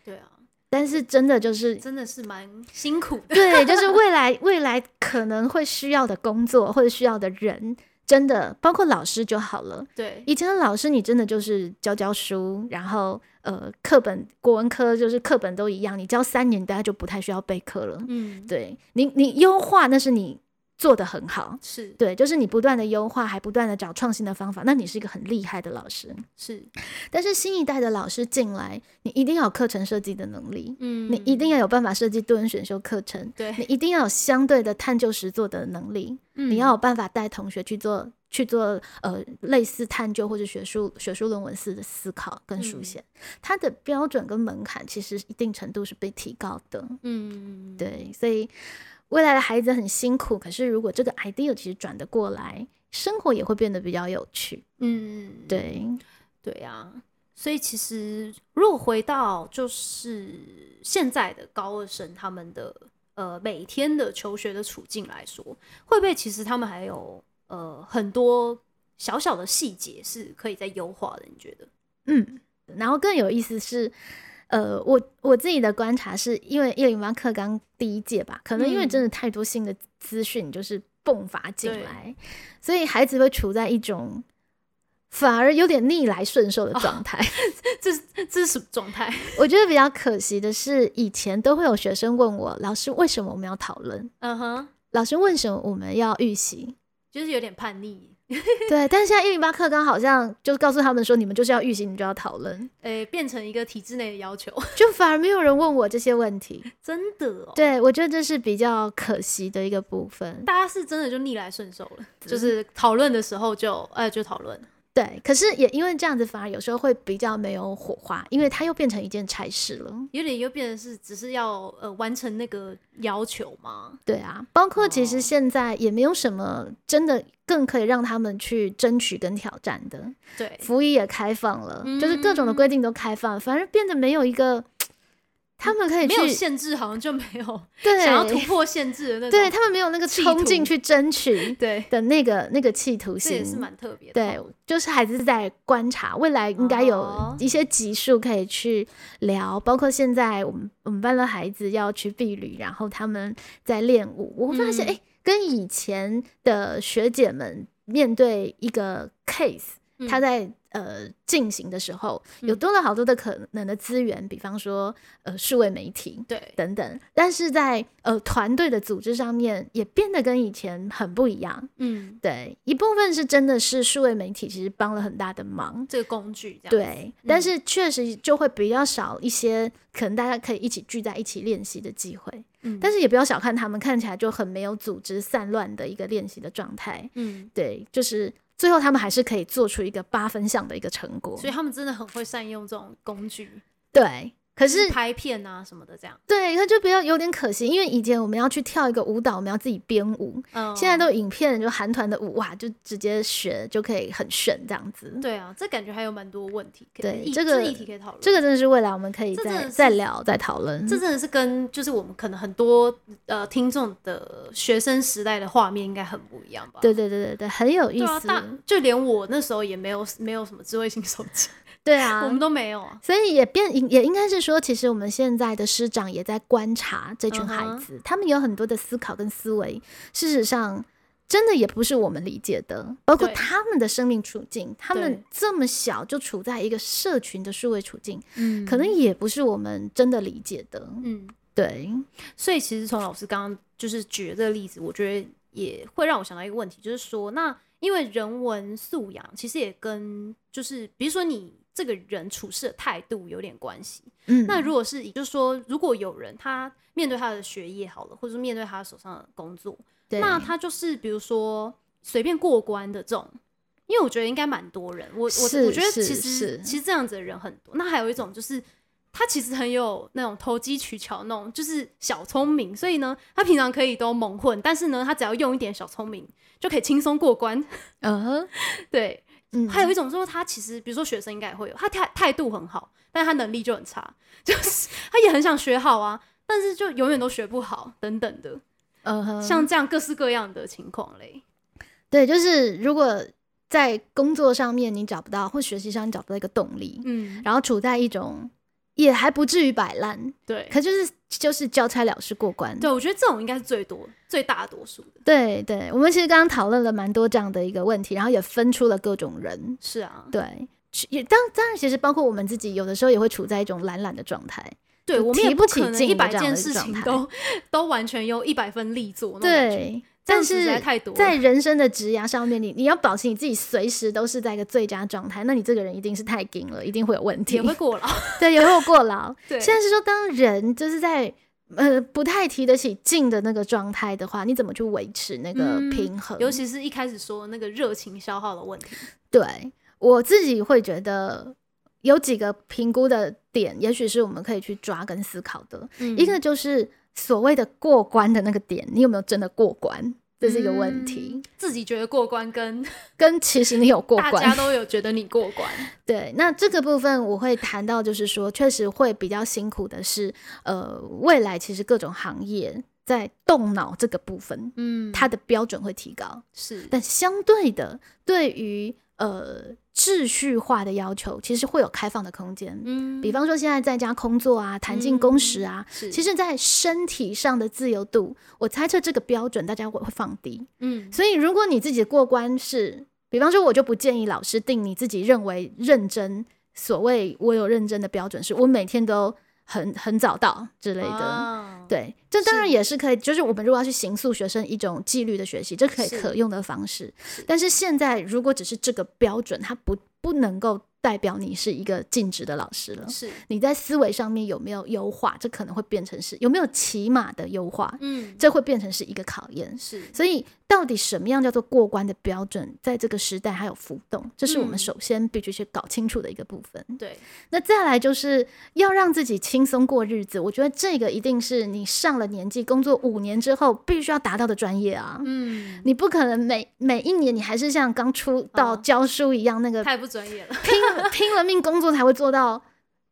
对啊，但是真的就是真的是蛮辛苦的。对，就是 未来未来可能会需要的工作或者需要的人，真的包括老师就好了。对，以前的老师，你真的就是教教书，然后呃，课本国文科就是课本都一样，你教三年，大家就不太需要备课了。嗯，对你，你优化那是你做的很好，是。对，就是你不断的优化，还不断的找创新的方法，那你是一个很厉害的老师。是，但是新一代的老师进来，你一定要有课程设计的能力，嗯，你一定要有办法设计多元选修课程，对，你一定要有相对的探究实作的能力，嗯。你要有办法带同学去做去做呃类似探究或者学术学术论文式的思考跟书嗯。写，它的标准跟门槛其实一定程度是被提高的。嗯，对，所以未来的孩子很辛苦，可是如果这个 idea 其实转得过来，生活也会变得比较有趣。嗯，对，对啊，所以其实如果回到就是现在的高二生他们的呃每天的求学的处境来说，会不会其实他们还有呃很多小小的细节是可以再优化的？你觉得？嗯，然后更有意思是。呃，我我自己的观察是因为一零八课纲第一届吧，可能因为嗯真的太多新的资讯就是迸发进对来，所以孩子会处在一种反而有点逆来顺受的状态。这是这是什么状态？我觉得比较可惜的是，以前都会有学生问我，老师为什么我们要讨论？嗯哼，老师为什么我们要预习？就是有点叛逆，对，但是现在一零八课纲好像就是告诉他们说，你们就是要预习，你就要讨论，诶、变成一个体制内的要求，就反而没有人问我这些问题。真的哦。对我觉得这是比较可惜的一个部分。大家是真的就逆来顺受了，就是讨论的时候就呃就讨论，对，可是也因为这样子，反而有时候会比较没有火花，因为它又变成一件差事了。有点又变成是只是要呃完成那个要求嘛。对啊，包括其实哦现在也没有什么真的更可以让他们去争取跟挑战的。对，服役也开放了，就是各种的嗯规定都开放了，反而变得没有一个他们可以没有限制，好像就没有 对想要突破限制的那种。对他们没有那个冲劲去争取 对，的那个那个企图这也是心。蛮特别的。对，就是孩子在观察，未来应该有哦一些集数可以去聊，包括现在我们我们班的孩子要去避旅，然后他们在练舞，我会发现，嗯哎、跟以前的学姐们面对一个 case，嗯他在呃进行的时候，有嗯多了好多的可能的资源，比方说呃数位媒体对等等，但是在呃团队的组织上面也变得跟以前很不一样。嗯，对，一部分是真的是数位媒体其实帮了很大的忙，这个工具这样。对，但嗯是确实就会比较少一些可能大家可以一起聚在一起练习的机会。嗯，但是也不要小看他们，看起来就很没有组织、散乱的一个练习的状态。嗯，对，就是最后他们还是可以做出一个八分项的一个成果。所以他们真的很会善用这种工具，对，可是拍片啊什么的这样。对，他就比较有点可惜，因为以前我们要去跳一个舞蹈，我们要自己编舞，嗯，现在都影片就韩团的舞哇，就直接学就可以很炫这样子。对啊，这感觉还有蛮多问题可以。议对这个议题可以讨论。这个真的是未来我们可以再再聊、再讨论。这真的是跟就是我们可能很多呃听众的学生时代的画面应该很不一样吧？对对对对对，很有意思。大就连我那时候也没有没有什么智慧型手机，对啊，我们都没有。啊。所以也变也应该是说，其实我们现在的师长也在观察这群孩嗯子，他们有很多的思考跟思维，事实上真的也不是我们理解的，包括他们的生命处境，他们这么小就处在一个社群的数位处境，嗯。可能也不是我们真的理解的。嗯，对，所以其实从老师刚刚就是举的这个例子，我觉得也会让我想到一个问题，就是说，那因为人文素养其实也跟就是比如说你这个人处事的态度有点关系。嗯，那如果是以就是说，如果有人他面对他的学业好了，或者是面对他手上的工作，那他就是比如说随便过关的这种，因为我觉得应该蛮多人，我我我觉得其实是。其实这样子的人很多。那还有一种就是他其实很有那种投机取巧那种，就是小聪明，所以呢，他平常可以都蒙混，但是呢，他只要用一点小聪明，就可以轻松过关。嗯哼，对，嗯，还有一种说他其实，比如说学生应该也会有，他态态度很好，但是他能力就很差，就是他也很想学好啊，但是就永远都学不好等等的，嗯哼，像这样各式各样的情况嘞。对，就是如果在工作上面你找不到，或学习上你找不到一个动力，嗯，然后处在一种也还不至于摆烂，对，可就是就是交差了事过关。对，我觉得这种应该是最多、最大多数的。对对，我们其实刚刚讨论了蛮多这样的一个问题，然后也分出了各种人。是啊，对，其也当当然，其实包括我们自己，有的时候也会处在一种懒懒的状态。对我们也不提不起可能一百件事情都都完全用一百分力做。对，但是在人生的职涯上面，你你要保持你自己随时都是在一个最佳状态，那你这个人一定是太紧了，一定会有问题也。会过劳。对，也会有过劳。对，现在是说，当人就是在呃不太提得起劲的那个状态的话，你怎么去维持那个嗯平衡？尤其是一开始说那个热情消耗的问题。对我自己会觉得有几个评估的点，也许是我们可以去抓跟思考的。嗯一个就是所谓的过关的那个点，你有没有真的过关？这是一个问题，自己觉得过关，跟 跟其实你有过大家。都有觉得你过关。对，那这个部分我会谈到，就是说，确实会比较辛苦的是，呃，未来其实各种行业在动脑这个部分，嗯，它的标准会提高，是但相对的，对于呃秩序化的要求，其实会有开放的空间。嗯，比方说，现在在家工作啊，弹性工时啊，是其实，在身体上的自由度，我猜测这个标准大家会会放低。嗯所以，如果你自己的过关是，比方说，我就不建议老师定你自己认为认真，所谓我有认真的标准，是我每天都很很早到之类的。啊对，这当然也是可以，就是我们如果要去形塑学生一种纪律的学习，这可以可用的方式。但是现在如果只是这个标准，它不不能够代表你是一个尽职的老师了。是你在思维上面有没有优化，这可能会变成是有没有起码的优化，嗯这会变成是一个考验。是所以，到底什么样叫做过关的标准，在这个时代还有浮动，这是我们嗯首先必须去搞清楚的一个部分。对那再来就是要让自己轻松过日子，我觉得这个一定是你上了年纪、工作五年之后必须要达到的专业啊。嗯你不可能每每一年你还是像刚出道哦教书一样，那个太不专业了，拼拼了命工作才会做到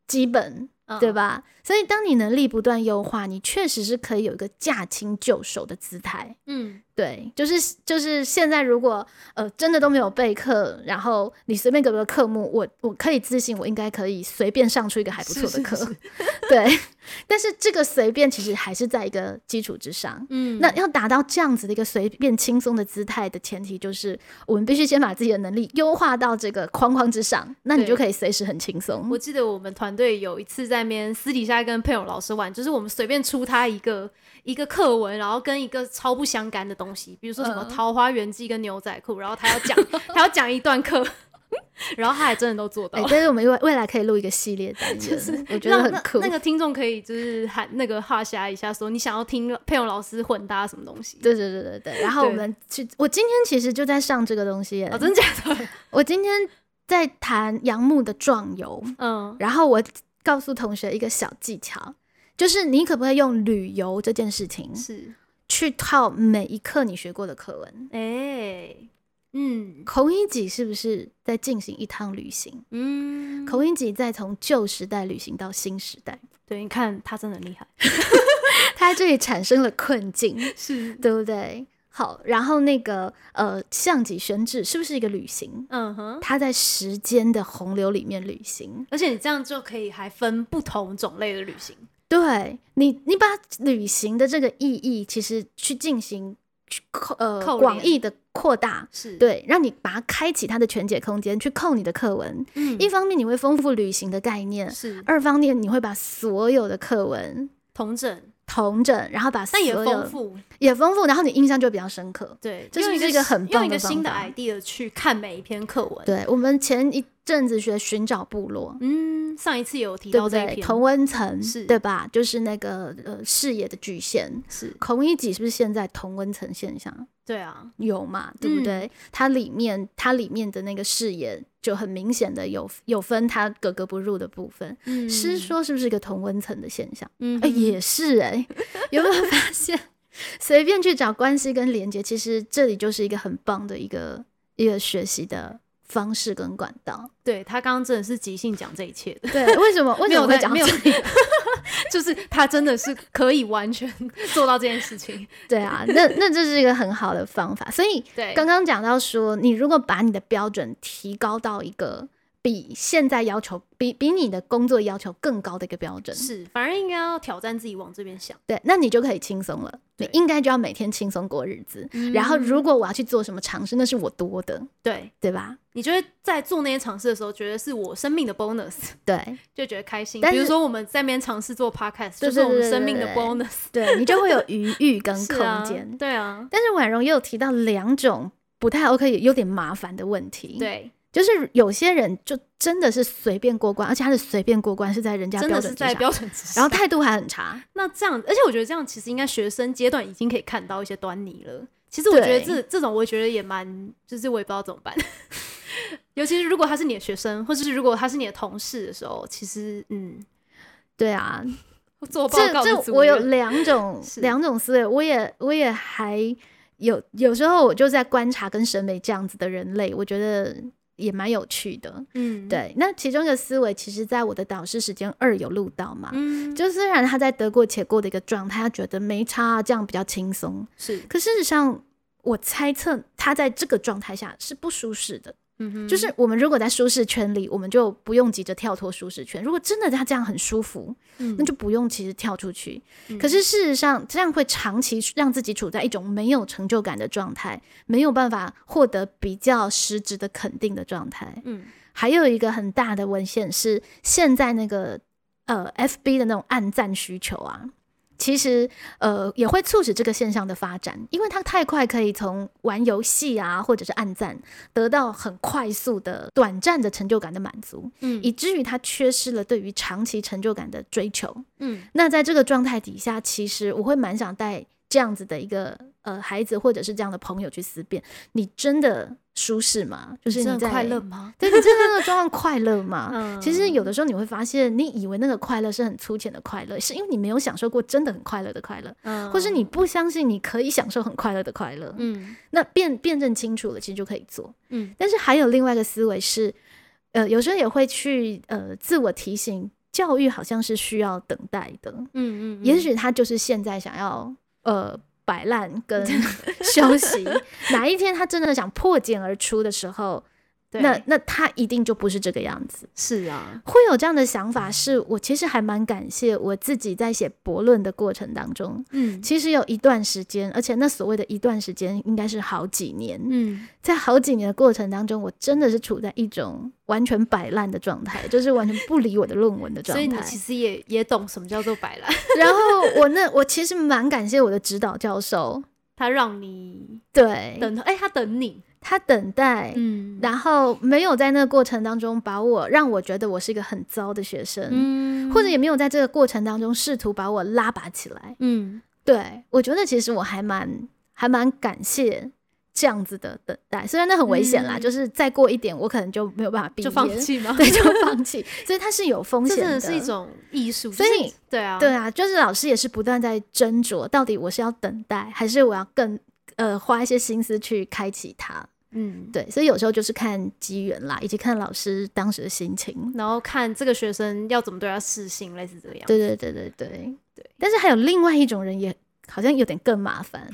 基本，嗯对？吧？所以当你能力不断优化，你确实是可以有一个驾轻就熟的姿态。嗯对，就是就是现在，如果呃真的都没有备课，然后你随便给个科目，我我可以自信，我应该可以随便上出一个还不错的课。是是是对，但是这个随便其实还是在一个基础之上。嗯，那要达到这样子的一个随便轻松的姿态的前提，就是我们必须先把自己的能力优化到这个框框之上，那你就可以随时很轻松。我记得我们团队有一次在面私底下跟配偶老师玩，就是我们随便出他一个一个课文，然后跟一个超不相干的东西，比如说什么嗯《桃花源记》跟牛仔裤，然后他要讲 他要讲一段课，然后他还真的都做到哎、。但是我们未未来可以录一个系列单元，我觉得很酷。那个听众可以就是喊那个哈虾一下，说你想要听佩蓉老师混搭什么东西？对对对对对，然后我对们去，我今天其实就在上这个东西耶。哦，真的假的？我今天在谈杨牧的壮游，嗯，然后我告诉同学一个小技巧，就是你可不可以用旅游这件事情是，去套每一课你学过的课文？哎、嗯孔乙己是不是在进行一趟旅行？嗯，孔乙己在从旧时代旅行到新时代，对，你看他真的很厉害，他这里产生了困境，是，对不对？好，然后那个呃，项脊轩志是不是一个旅行？嗯哼。他在时间的洪流里面旅行，而且你这样就可以还分不同种类的旅行，对你，你把旅行的这个意义，其实去进行去扣呃广义的扩大，是，对，让你把它开启它的全解空间，去扣你的课文。嗯，一方面你会丰富旅行的概念，是二方面你会把所有的课文同整，同整，然后把所有也有丰富，也丰富，然后你印象就比较深刻。对，这是一个很棒用一个新的 idea 去看每一篇课文，，对我们前一阵子学寻找部落，嗯，上一次有提？到这一篇，同温层是对吧？就是那个呃视野的局限。是孔乙己是不是现在同温层现象？对啊，有嘛，对不对？它里面它里面的那个誓言就很明显的有有分它格格不入的部分。嗯诗说是不是一个同温层的现象？嗯哎、也是哎、有没有发现？随便去找关系跟连接，其实这里就是一个很棒的一个一个学习的方式跟管道。对他刚刚真的是即兴讲这一切的，对，为什么为没什么会讲这里？就是他真的是可以完全 做到这件事情。对啊，那那这是一个很好的方法。所以对，刚刚讲到说，你如果把你的标准提高到一个比现在要求比比你的工作要求更高的一个标准，是，反而应该要挑战自己往这边想。对，那你就可以轻松了。你应该就要每天轻松过日子。然后，如果我要去做什么尝试，那是我多的，对对吧？你就会在做那些尝试的时候，觉得是我生命的 bonus，对就觉得开心。但比如说我们在那边尝试做 podcast，就是我们生命的 bonus。对，你就会有余裕跟 是空啊间。对啊，但是婉容也有提到两种不太 OK、有点麻烦的问题。，对，就是有些人就真的是随便过关，而且他的随便过关是在人家真的是在标准。然后态度还很差。那这样，而且我觉得这样其实应该学生阶段已经可以看到一些端倪了。其实我觉得这这种，我觉得也蛮，就是我也不知道怎么办。尤其是如果他是你的学生，或者是如果他是你的同事的时候，其实嗯，对啊，做报这告的组这我有两种两种思维，我也我也还有有时候我就在观察跟审美这样子的人类，我觉得也蛮有趣的。嗯，对，那其中一个思维，其实在我的导师时间二有录到嘛。嗯，就虽然他在得过且过的一个状态，他觉得没差啊，这样比较轻松。是，可事实上，我猜测他在这个状态下是不舒适的。嗯哼，就是我们如果在舒适圈里，我们就不用急着跳脱舒适圈。如果真的他这样很舒服，嗯那就不用其实跳出去。嗯可是事实上，这样会长期让自己处在一种没有成就感的状态，没有办法获得比较实质的肯定的状态。嗯还有一个很大的文献是现在那个呃 FB 的那种暗赞需求啊，其实呃也会促使这个现象的发展，因为它太快可以从玩游戏啊或者是暗赞得到很快速的短暂的成就感的满足，嗯以至于它缺失了对于长期成就感的追求。嗯那在这个状态底下，其实我会蛮想带这样子的一个呃孩子或者是这样的朋友去思辨：你真的舒适吗？就是你在快乐吗？对你真的那个状况快乐吗？嗯其实有的时候你会发现，你以为那个快乐是很粗浅的快乐，是因为你没有享受过真的很快乐的快乐，嗯或是你不相信你可以享受很快乐的快乐。嗯那辨辨认清楚了，其实就可以做。嗯但是还有另外一个思维是，呃，有时候也会去呃自我提醒，教育好像是需要等待的。嗯嗯，也许他就是现在想要呃摆烂跟 休息，哪一天他真的想破茧而出的时候，对那那他一定就不是这个样子。是啊，会有这样的想法，是我其实还蛮感谢我自己在写博论的过程当中，嗯。其实有一段时间，而且那所谓的一段时间应该是好几年，嗯。在好几年的过程当中，我真的是处在一种完全摆烂的状态，就是完全不理我的论文的状态。所以你其实也也懂什么叫做摆烂，然后我那我其实蛮感谢我的指导教授，他让你对，等，哎，他等你，他等待，嗯。然后没有在那个过程当中把我让我觉得我是一个很糟的学生，嗯。或者也没有在这个过程当中试图把我拉拔起来。嗯。对我觉得其实我还蛮还蛮感谢这样子的等待，虽然那很危险啦，嗯。就是再过一点我可能就没有办法毕业，就放弃吗？对，就放弃，所以它是有风险的。是一种艺术，所以就是对啊，对啊，就是老师也是不断在斟酌，到底我是要等待，还是我要更呃花一些心思去开启它。嗯，对，所以有时候就是看机缘啦，以及看老师当时的心情。然后看这个学生要怎么对他试性，类似这个样。对对对对对对。但是还有另外一种人，也好像有点更麻烦。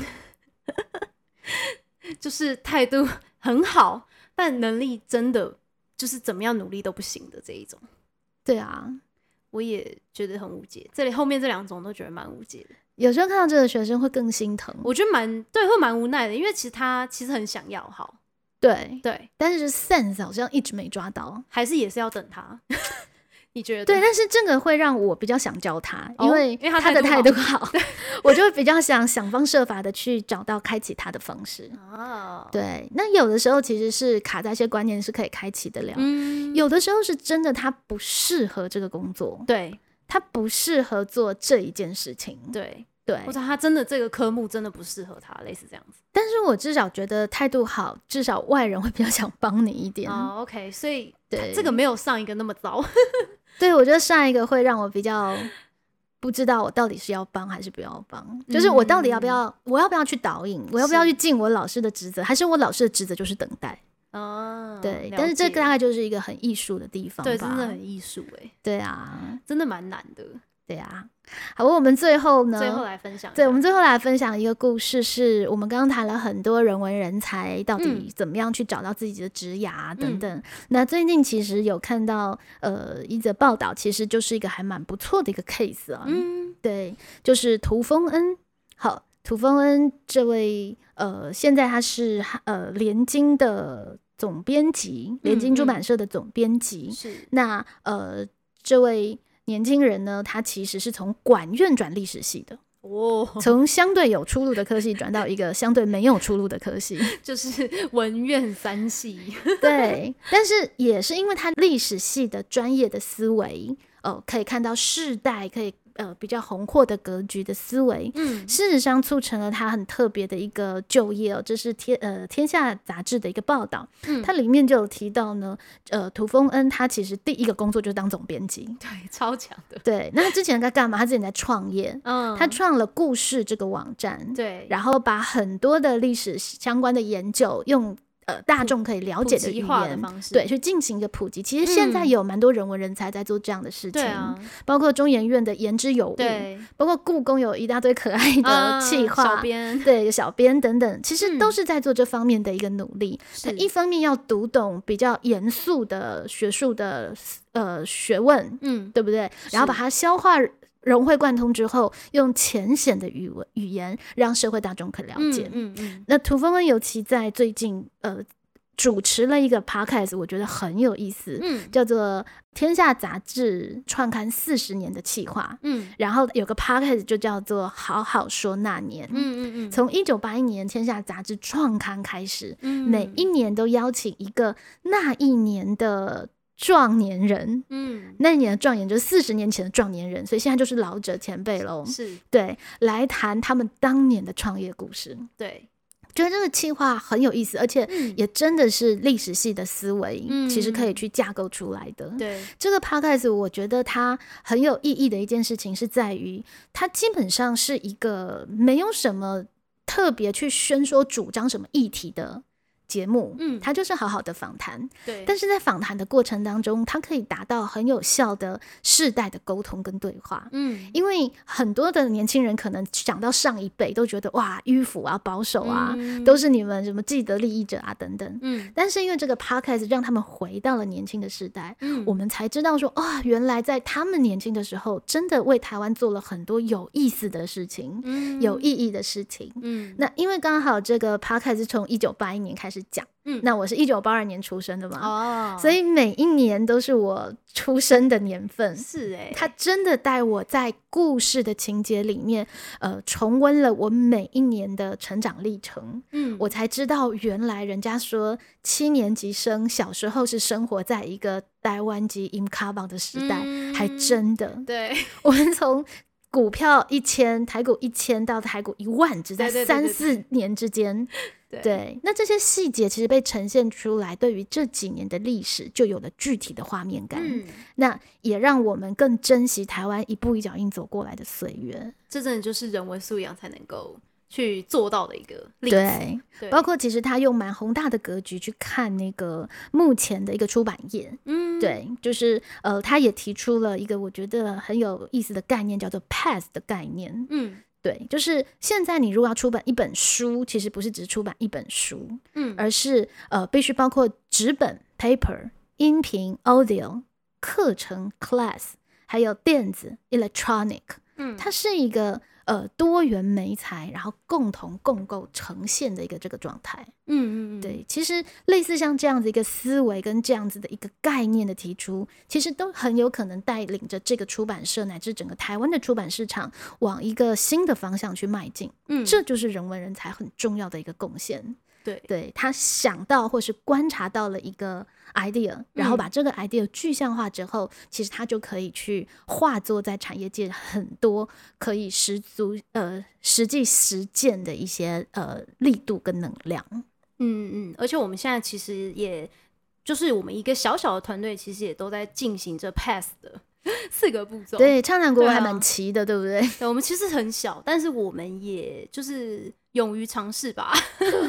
就是态度很好，但能力真的就是怎么样努力都不行的这一种，对啊，我也觉得很无解。这里后面这两种都觉得蛮无解的，有时候看到这个学生会更心疼。我觉得蛮对，会蛮无奈的，因为其实他其实很想要好，对，对，但是就是 sense 好像一直没抓到。还是也是要等他。你觉得？对，但是这个会让我比较想教他，哦因为因为他他的态度好，我就会比较想想方设法的去找到开启他的方式。哦，对，那有的时候其实是卡在一些观念是可以开启的了，嗯，有的时候是真的他不适合这个工作，对他不适合做这一件事情。对，对或者他真的这个科目真的不适合他，类似这样子。但是我至少觉得态度好，至少外人会比较想帮你一点。哦，OK，所以对这个没有上一个那么糟。对，我觉得上一个会让我比较不知道我到底是要帮还是不要帮，就是我到底要不要，我要不要去导引，我要不要去尽我老师的职责，还是我老师的职责就是等待？哦，对，但是这个大概就是一个很艺术的地方吧。对，真的很艺术哎，对啊，真的蛮难的。对啊。好，我们最后呢？最后来分享对，我们最后来分享一个故事，是我们刚刚谈了很多人文人才到嗯底怎么样去找到自己的职涯等等。那最近其实有看到呃一则报道，其实就是一个还蛮不错的一个 case 啊。嗯对，就是涂峰恩。好，涂峰恩这位呃，现在他是呃联经的总编辑，联经出嗯版社的总编辑。是那呃，这位年轻人呢，他其实是从管院转历史系的，哦，从相对有出路的科系转到一个相对没有出路的科系。就是文院三系，对，但是也是因为他历史系的专业的思维，呃，可以看到世代，可以呃比较宏阔的格局的思维。嗯事实上，促成了他很特别的一个就业哦，这是天呃《天下》杂志的一个报道，嗯，它里面就有提到呢，呃，涂峰恩他其实第一个工作就是当总编辑，对超强的，对，那他之前在干嘛？他之前在创业，嗯，他创了故事这个网站，对，然后把很多的历史相关的研究用呃大众可以了解的语言。方式，对，去进行一个普及。其实现在嗯有蛮多人文人才在做这样的事情，包括中研院的言之有物，对包括故宫有一大堆可爱的啊企划，对小编等等，其实都嗯是在做这方面的一个努力。他一方面要读懂比较严肃的学术的呃学问，嗯对不对？然后把它消化。融会贯通之后，用浅显的语文语言让社会大众可了解。嗯嗯那涂峰恩尤其在最近呃主持了一个 podcast，我觉得很有意思，嗯叫做《天下杂志创刊四十年的企划》，嗯然后有个 podcast 就叫做《好好说那年》。嗯嗯嗯，从一九八一年《天下》杂志创刊开始，嗯每一年都邀请一个那一年的壮年人，嗯。那一年的壮年就是四十年前的壮年人，所以现在就是老者前辈喽。是。对，来谈他们当年的创业故事。对，觉得这个企划很有意思，而且嗯。也真的是历史系的思维，嗯。其实可以去架构出来的。对，这个 podcast 我觉得它很有意义的一件事情是在于，它基本上是一个没有什么特别去宣说主张什么议题的节目，嗯他就是好好的访谈。对，但是在访谈的过程当中，他可以达到很有效的世代的沟通跟对话。嗯因为很多的年轻人可能想到上一辈都觉得哇迂腐啊、保守啊，嗯都是你们什么既得利益者啊等等。嗯但是因为这个 podcast 让他们回到了年轻的时代，嗯我们才知道说哦、原来在他们年轻的时候，真的为台湾做了很多有意思的事情，嗯有意义的事情。嗯那因为刚好这个 podcast 是从一九八一年开始讲，嗯。那我是一九八二年出生的嘛，哦，所以每一年都是我出生的年份。是。哎，他真的带我在故事的情节里面，呃，重温了我每一年的成长历程。嗯。我才知道，原来人家说七年级生小时候是生活在一个台湾及 im 卡邦的时代，还嗯。真的。对。我们从股票一千，台股一千到台股一万，只在三四年之间。对对，那这些细节其实被呈现出来，对于这几年的历史就有了具体的画面感。嗯，那也让我们更珍惜台湾一步一脚印走过来的岁月。这真的就是人文素养才能够去做到的一个例子，对，对，包括其实他用蛮宏大的格局去看那个目前的一个出版业。嗯。对，就是呃，他也提出了一个我觉得很有意思的概念，叫做 “pass” 的概念。嗯。对，就是现在你如果要出版一本书，其实不是只出版一本书，嗯。而是呃必须包括纸本 （paper）、音频、课程 （class），还有电子 （electronic）。嗯。它是一个呃多元媒材，然后共同共构呈现的一个这个状态。嗯嗯嗯，对，其实类似像这样子一个思维跟这样子的一个概念的提出，其实都很有可能带领着这个出版社乃至整个台湾的出版市场往一个新的方向去迈进。嗯这就是人文人才很重要的一个贡献。对。对他想到或是观察到了一个 idea，然后嗯。把这个 idea 具象化之后，其实他就可以去化作在产业界很多可以实足呃实际实践的一些呃力度跟能量。嗯嗯，而且我们现在其实也就是我们一个小小的团队，其实也都在进行着 pass 的 四个步骤。对，畅谈国还蛮齐的，对不对？对，我们其实很小，但是我们也就是勇于尝试吧。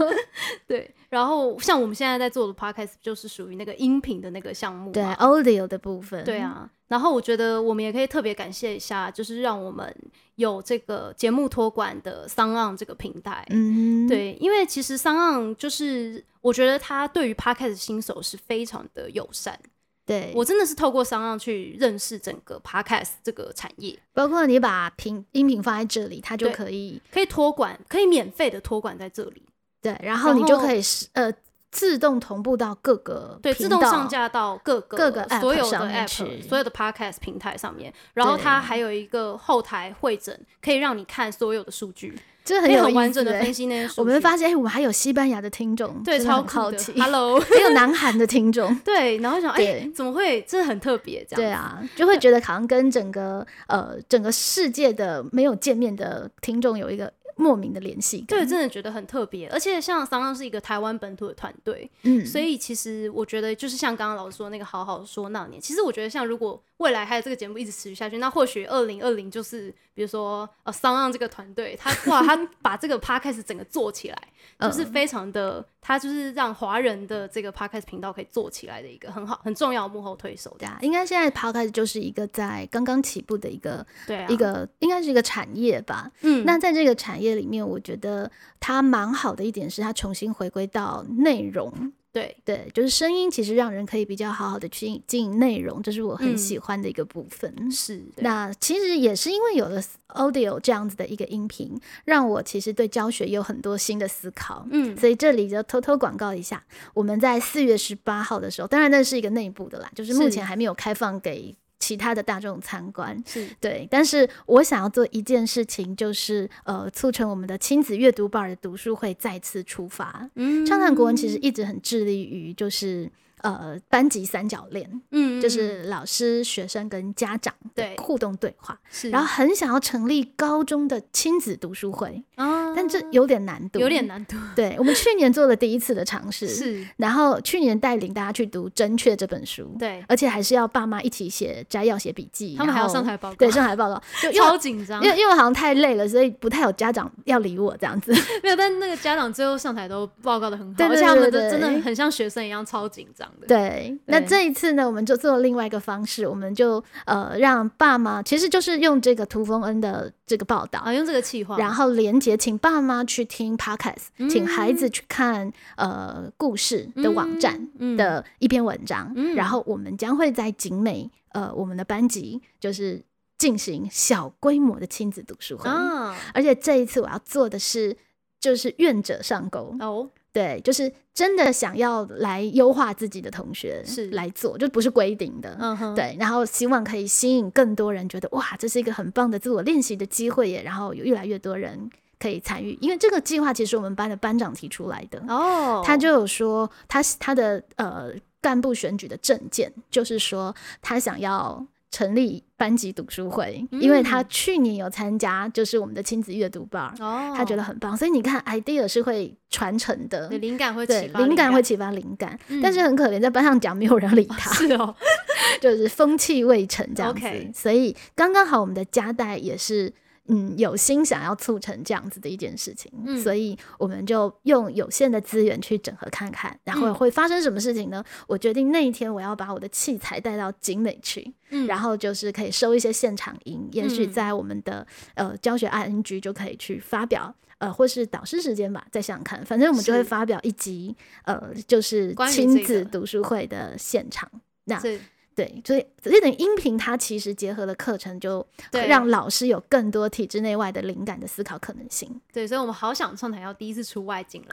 对，然后像我们现在在做的 podcast 就是属于那个音频的那个项目嘛。对，audio 的部分，对，啊，然后我觉得我们也可以特别感谢一下，就是让我们有这个节目托管的桑昂这个平台。嗯，对，因为其实桑昂就是我觉得他对于 podcast 新手是非常的友善。对，我真的是透过桑昂去认识整个 podcast 这个产业，包括你把频音频放在这里，它就可以可以托管，可以免费的托管在这里。对，然后你就可以是呃自动同步到各个对，自动上架到各个各个所有的 app 所有的 podcast 平台上面，然后它还有一个后台会诊，可以让你看所有的数据，这可以很很有意思欸完整的分析那些。我们发现，哎、我们还有西班牙的听众，对超好奇。Hello，还有南韩的听众，对，然后想哎、对怎么会？真的很特别，这样对啊，就会觉得好像跟整个呃整个世界的没有见面的听众有一个莫名的联系感。对，真的觉得很特别。而且像桑桑是一个台湾本土的团队，嗯，所以其实我觉得就是像刚刚老师说那个好好说那年，其实我觉得像如果未来还有这个节目一直持续下去，那或许二零二零就是比如说呃桑浪这个团队，他 哇他把这个 podcast 整个做起来，就是嗯非常的，他就是让华人的这个 podcast 频道可以做起来的一个很好很重要的幕后推手。对啊，应该现在 podcast 就是一个在刚刚起步的一个、对啊，一个，应该是一个产业吧。嗯那在这个产业里面，我觉得它蛮好的一点是，它重新回归到内容。对对，就是声音其实让人可以比较好好的去经营内容，这是我很嗯喜欢的一个部分。是那其实也是因为有了 audio 这样子的一个音频，让我其实对教学有很多新的思考。嗯所以这里就偷偷广告一下，我们在四月十八号的时候，当然那是一个内部的啦，就是目前还没有开放给其他的大众参观。是对，但是我想要做一件事情，就是呃，促成我们的亲子阅读 bar 的读书会再次出发。嗯畅谈国文其实一直很致力于就是呃班级三角恋，嗯就是老师、学生跟家长对。互动对话，是，然后很想要成立高中的亲子读书会，啊但这有点难度，有点。难度，对我们去年做了第一次的尝试，是。然后去年带领大家去读《真确》这本书，对，而且还是要爸妈一起写摘要、写笔记，他们还要上台报告，对上台报告，就因为超紧张因，为因为好像太累了，所以不太有家长要理我这样子。没有，但那个家长最后上台都报告的很好，对对而且他们真的很像学生一样超紧张的。对，那这一次呢，我们就做了另外一个方式，我们就呃让爸妈，其实就是用这个涂峰恩的这个报道，啊，用这个企划，然后连接，请爸妈去听 podcast，、嗯。请孩子去看呃故事的网站嗯。的一篇文章，嗯。然后我们将会在景美呃我们的班级就是进行小规模的亲子读书会，啊，而且这一次我要做的是就是愿者上钩，哦，对，就是真的想要来优化自己的同学是来做，就不是规定的。嗯哼，对，然后希望可以吸引更多人，觉得哇，这是一个很棒的自我练习的机会耶。然后有越来越多人可以参与，因为这个计划其实我们班的班长提出来的，哦，他就有说他他的呃干部选举的证件，就是说他想要成立班级读书会，因为他嗯去年有参加，就是我们的亲子阅读 bar，、哦，他觉得很棒，所以你看 idea 是会传承的。对。灵感会对启，发灵感。会启发灵感，嗯。但是很可怜，在班上讲没有人理他，是哦，就是风气未成这样子。所以刚刚好我们的家代也是。嗯，有心想要促成这样子的一件事情，嗯。所以我们就用有限的资源去整合看看，然后嗯。会发生什么事情呢？我决定那一天我要把我的器材带到景美去，嗯。然后就是可以收一些现场音，也许嗯。在我们的呃教学 ING 就可以去发表。呃，或是导师时间吧，再想想看，反正我们就会发表一集，呃，就是亲子读书会的现场。那是对，所以这等音频它其实结合了课程，就对让老师有更多体制内外的灵感的思考可能性。对，所以我们好想上台要第一次出外景了，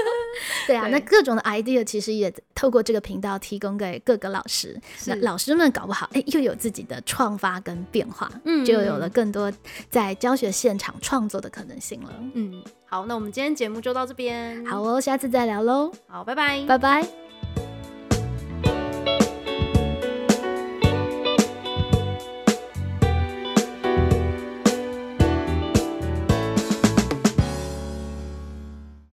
对啊，对那各种的 idea 其实也透过这个频道提供给各个老师。那老师们搞不好，哎，又有自己的创发跟变化，嗯就有了更多在教学现场创作的可能性了。嗯，好。好，那我们今天节目就到这边。好哦，下次再聊喽，好，拜拜，拜拜。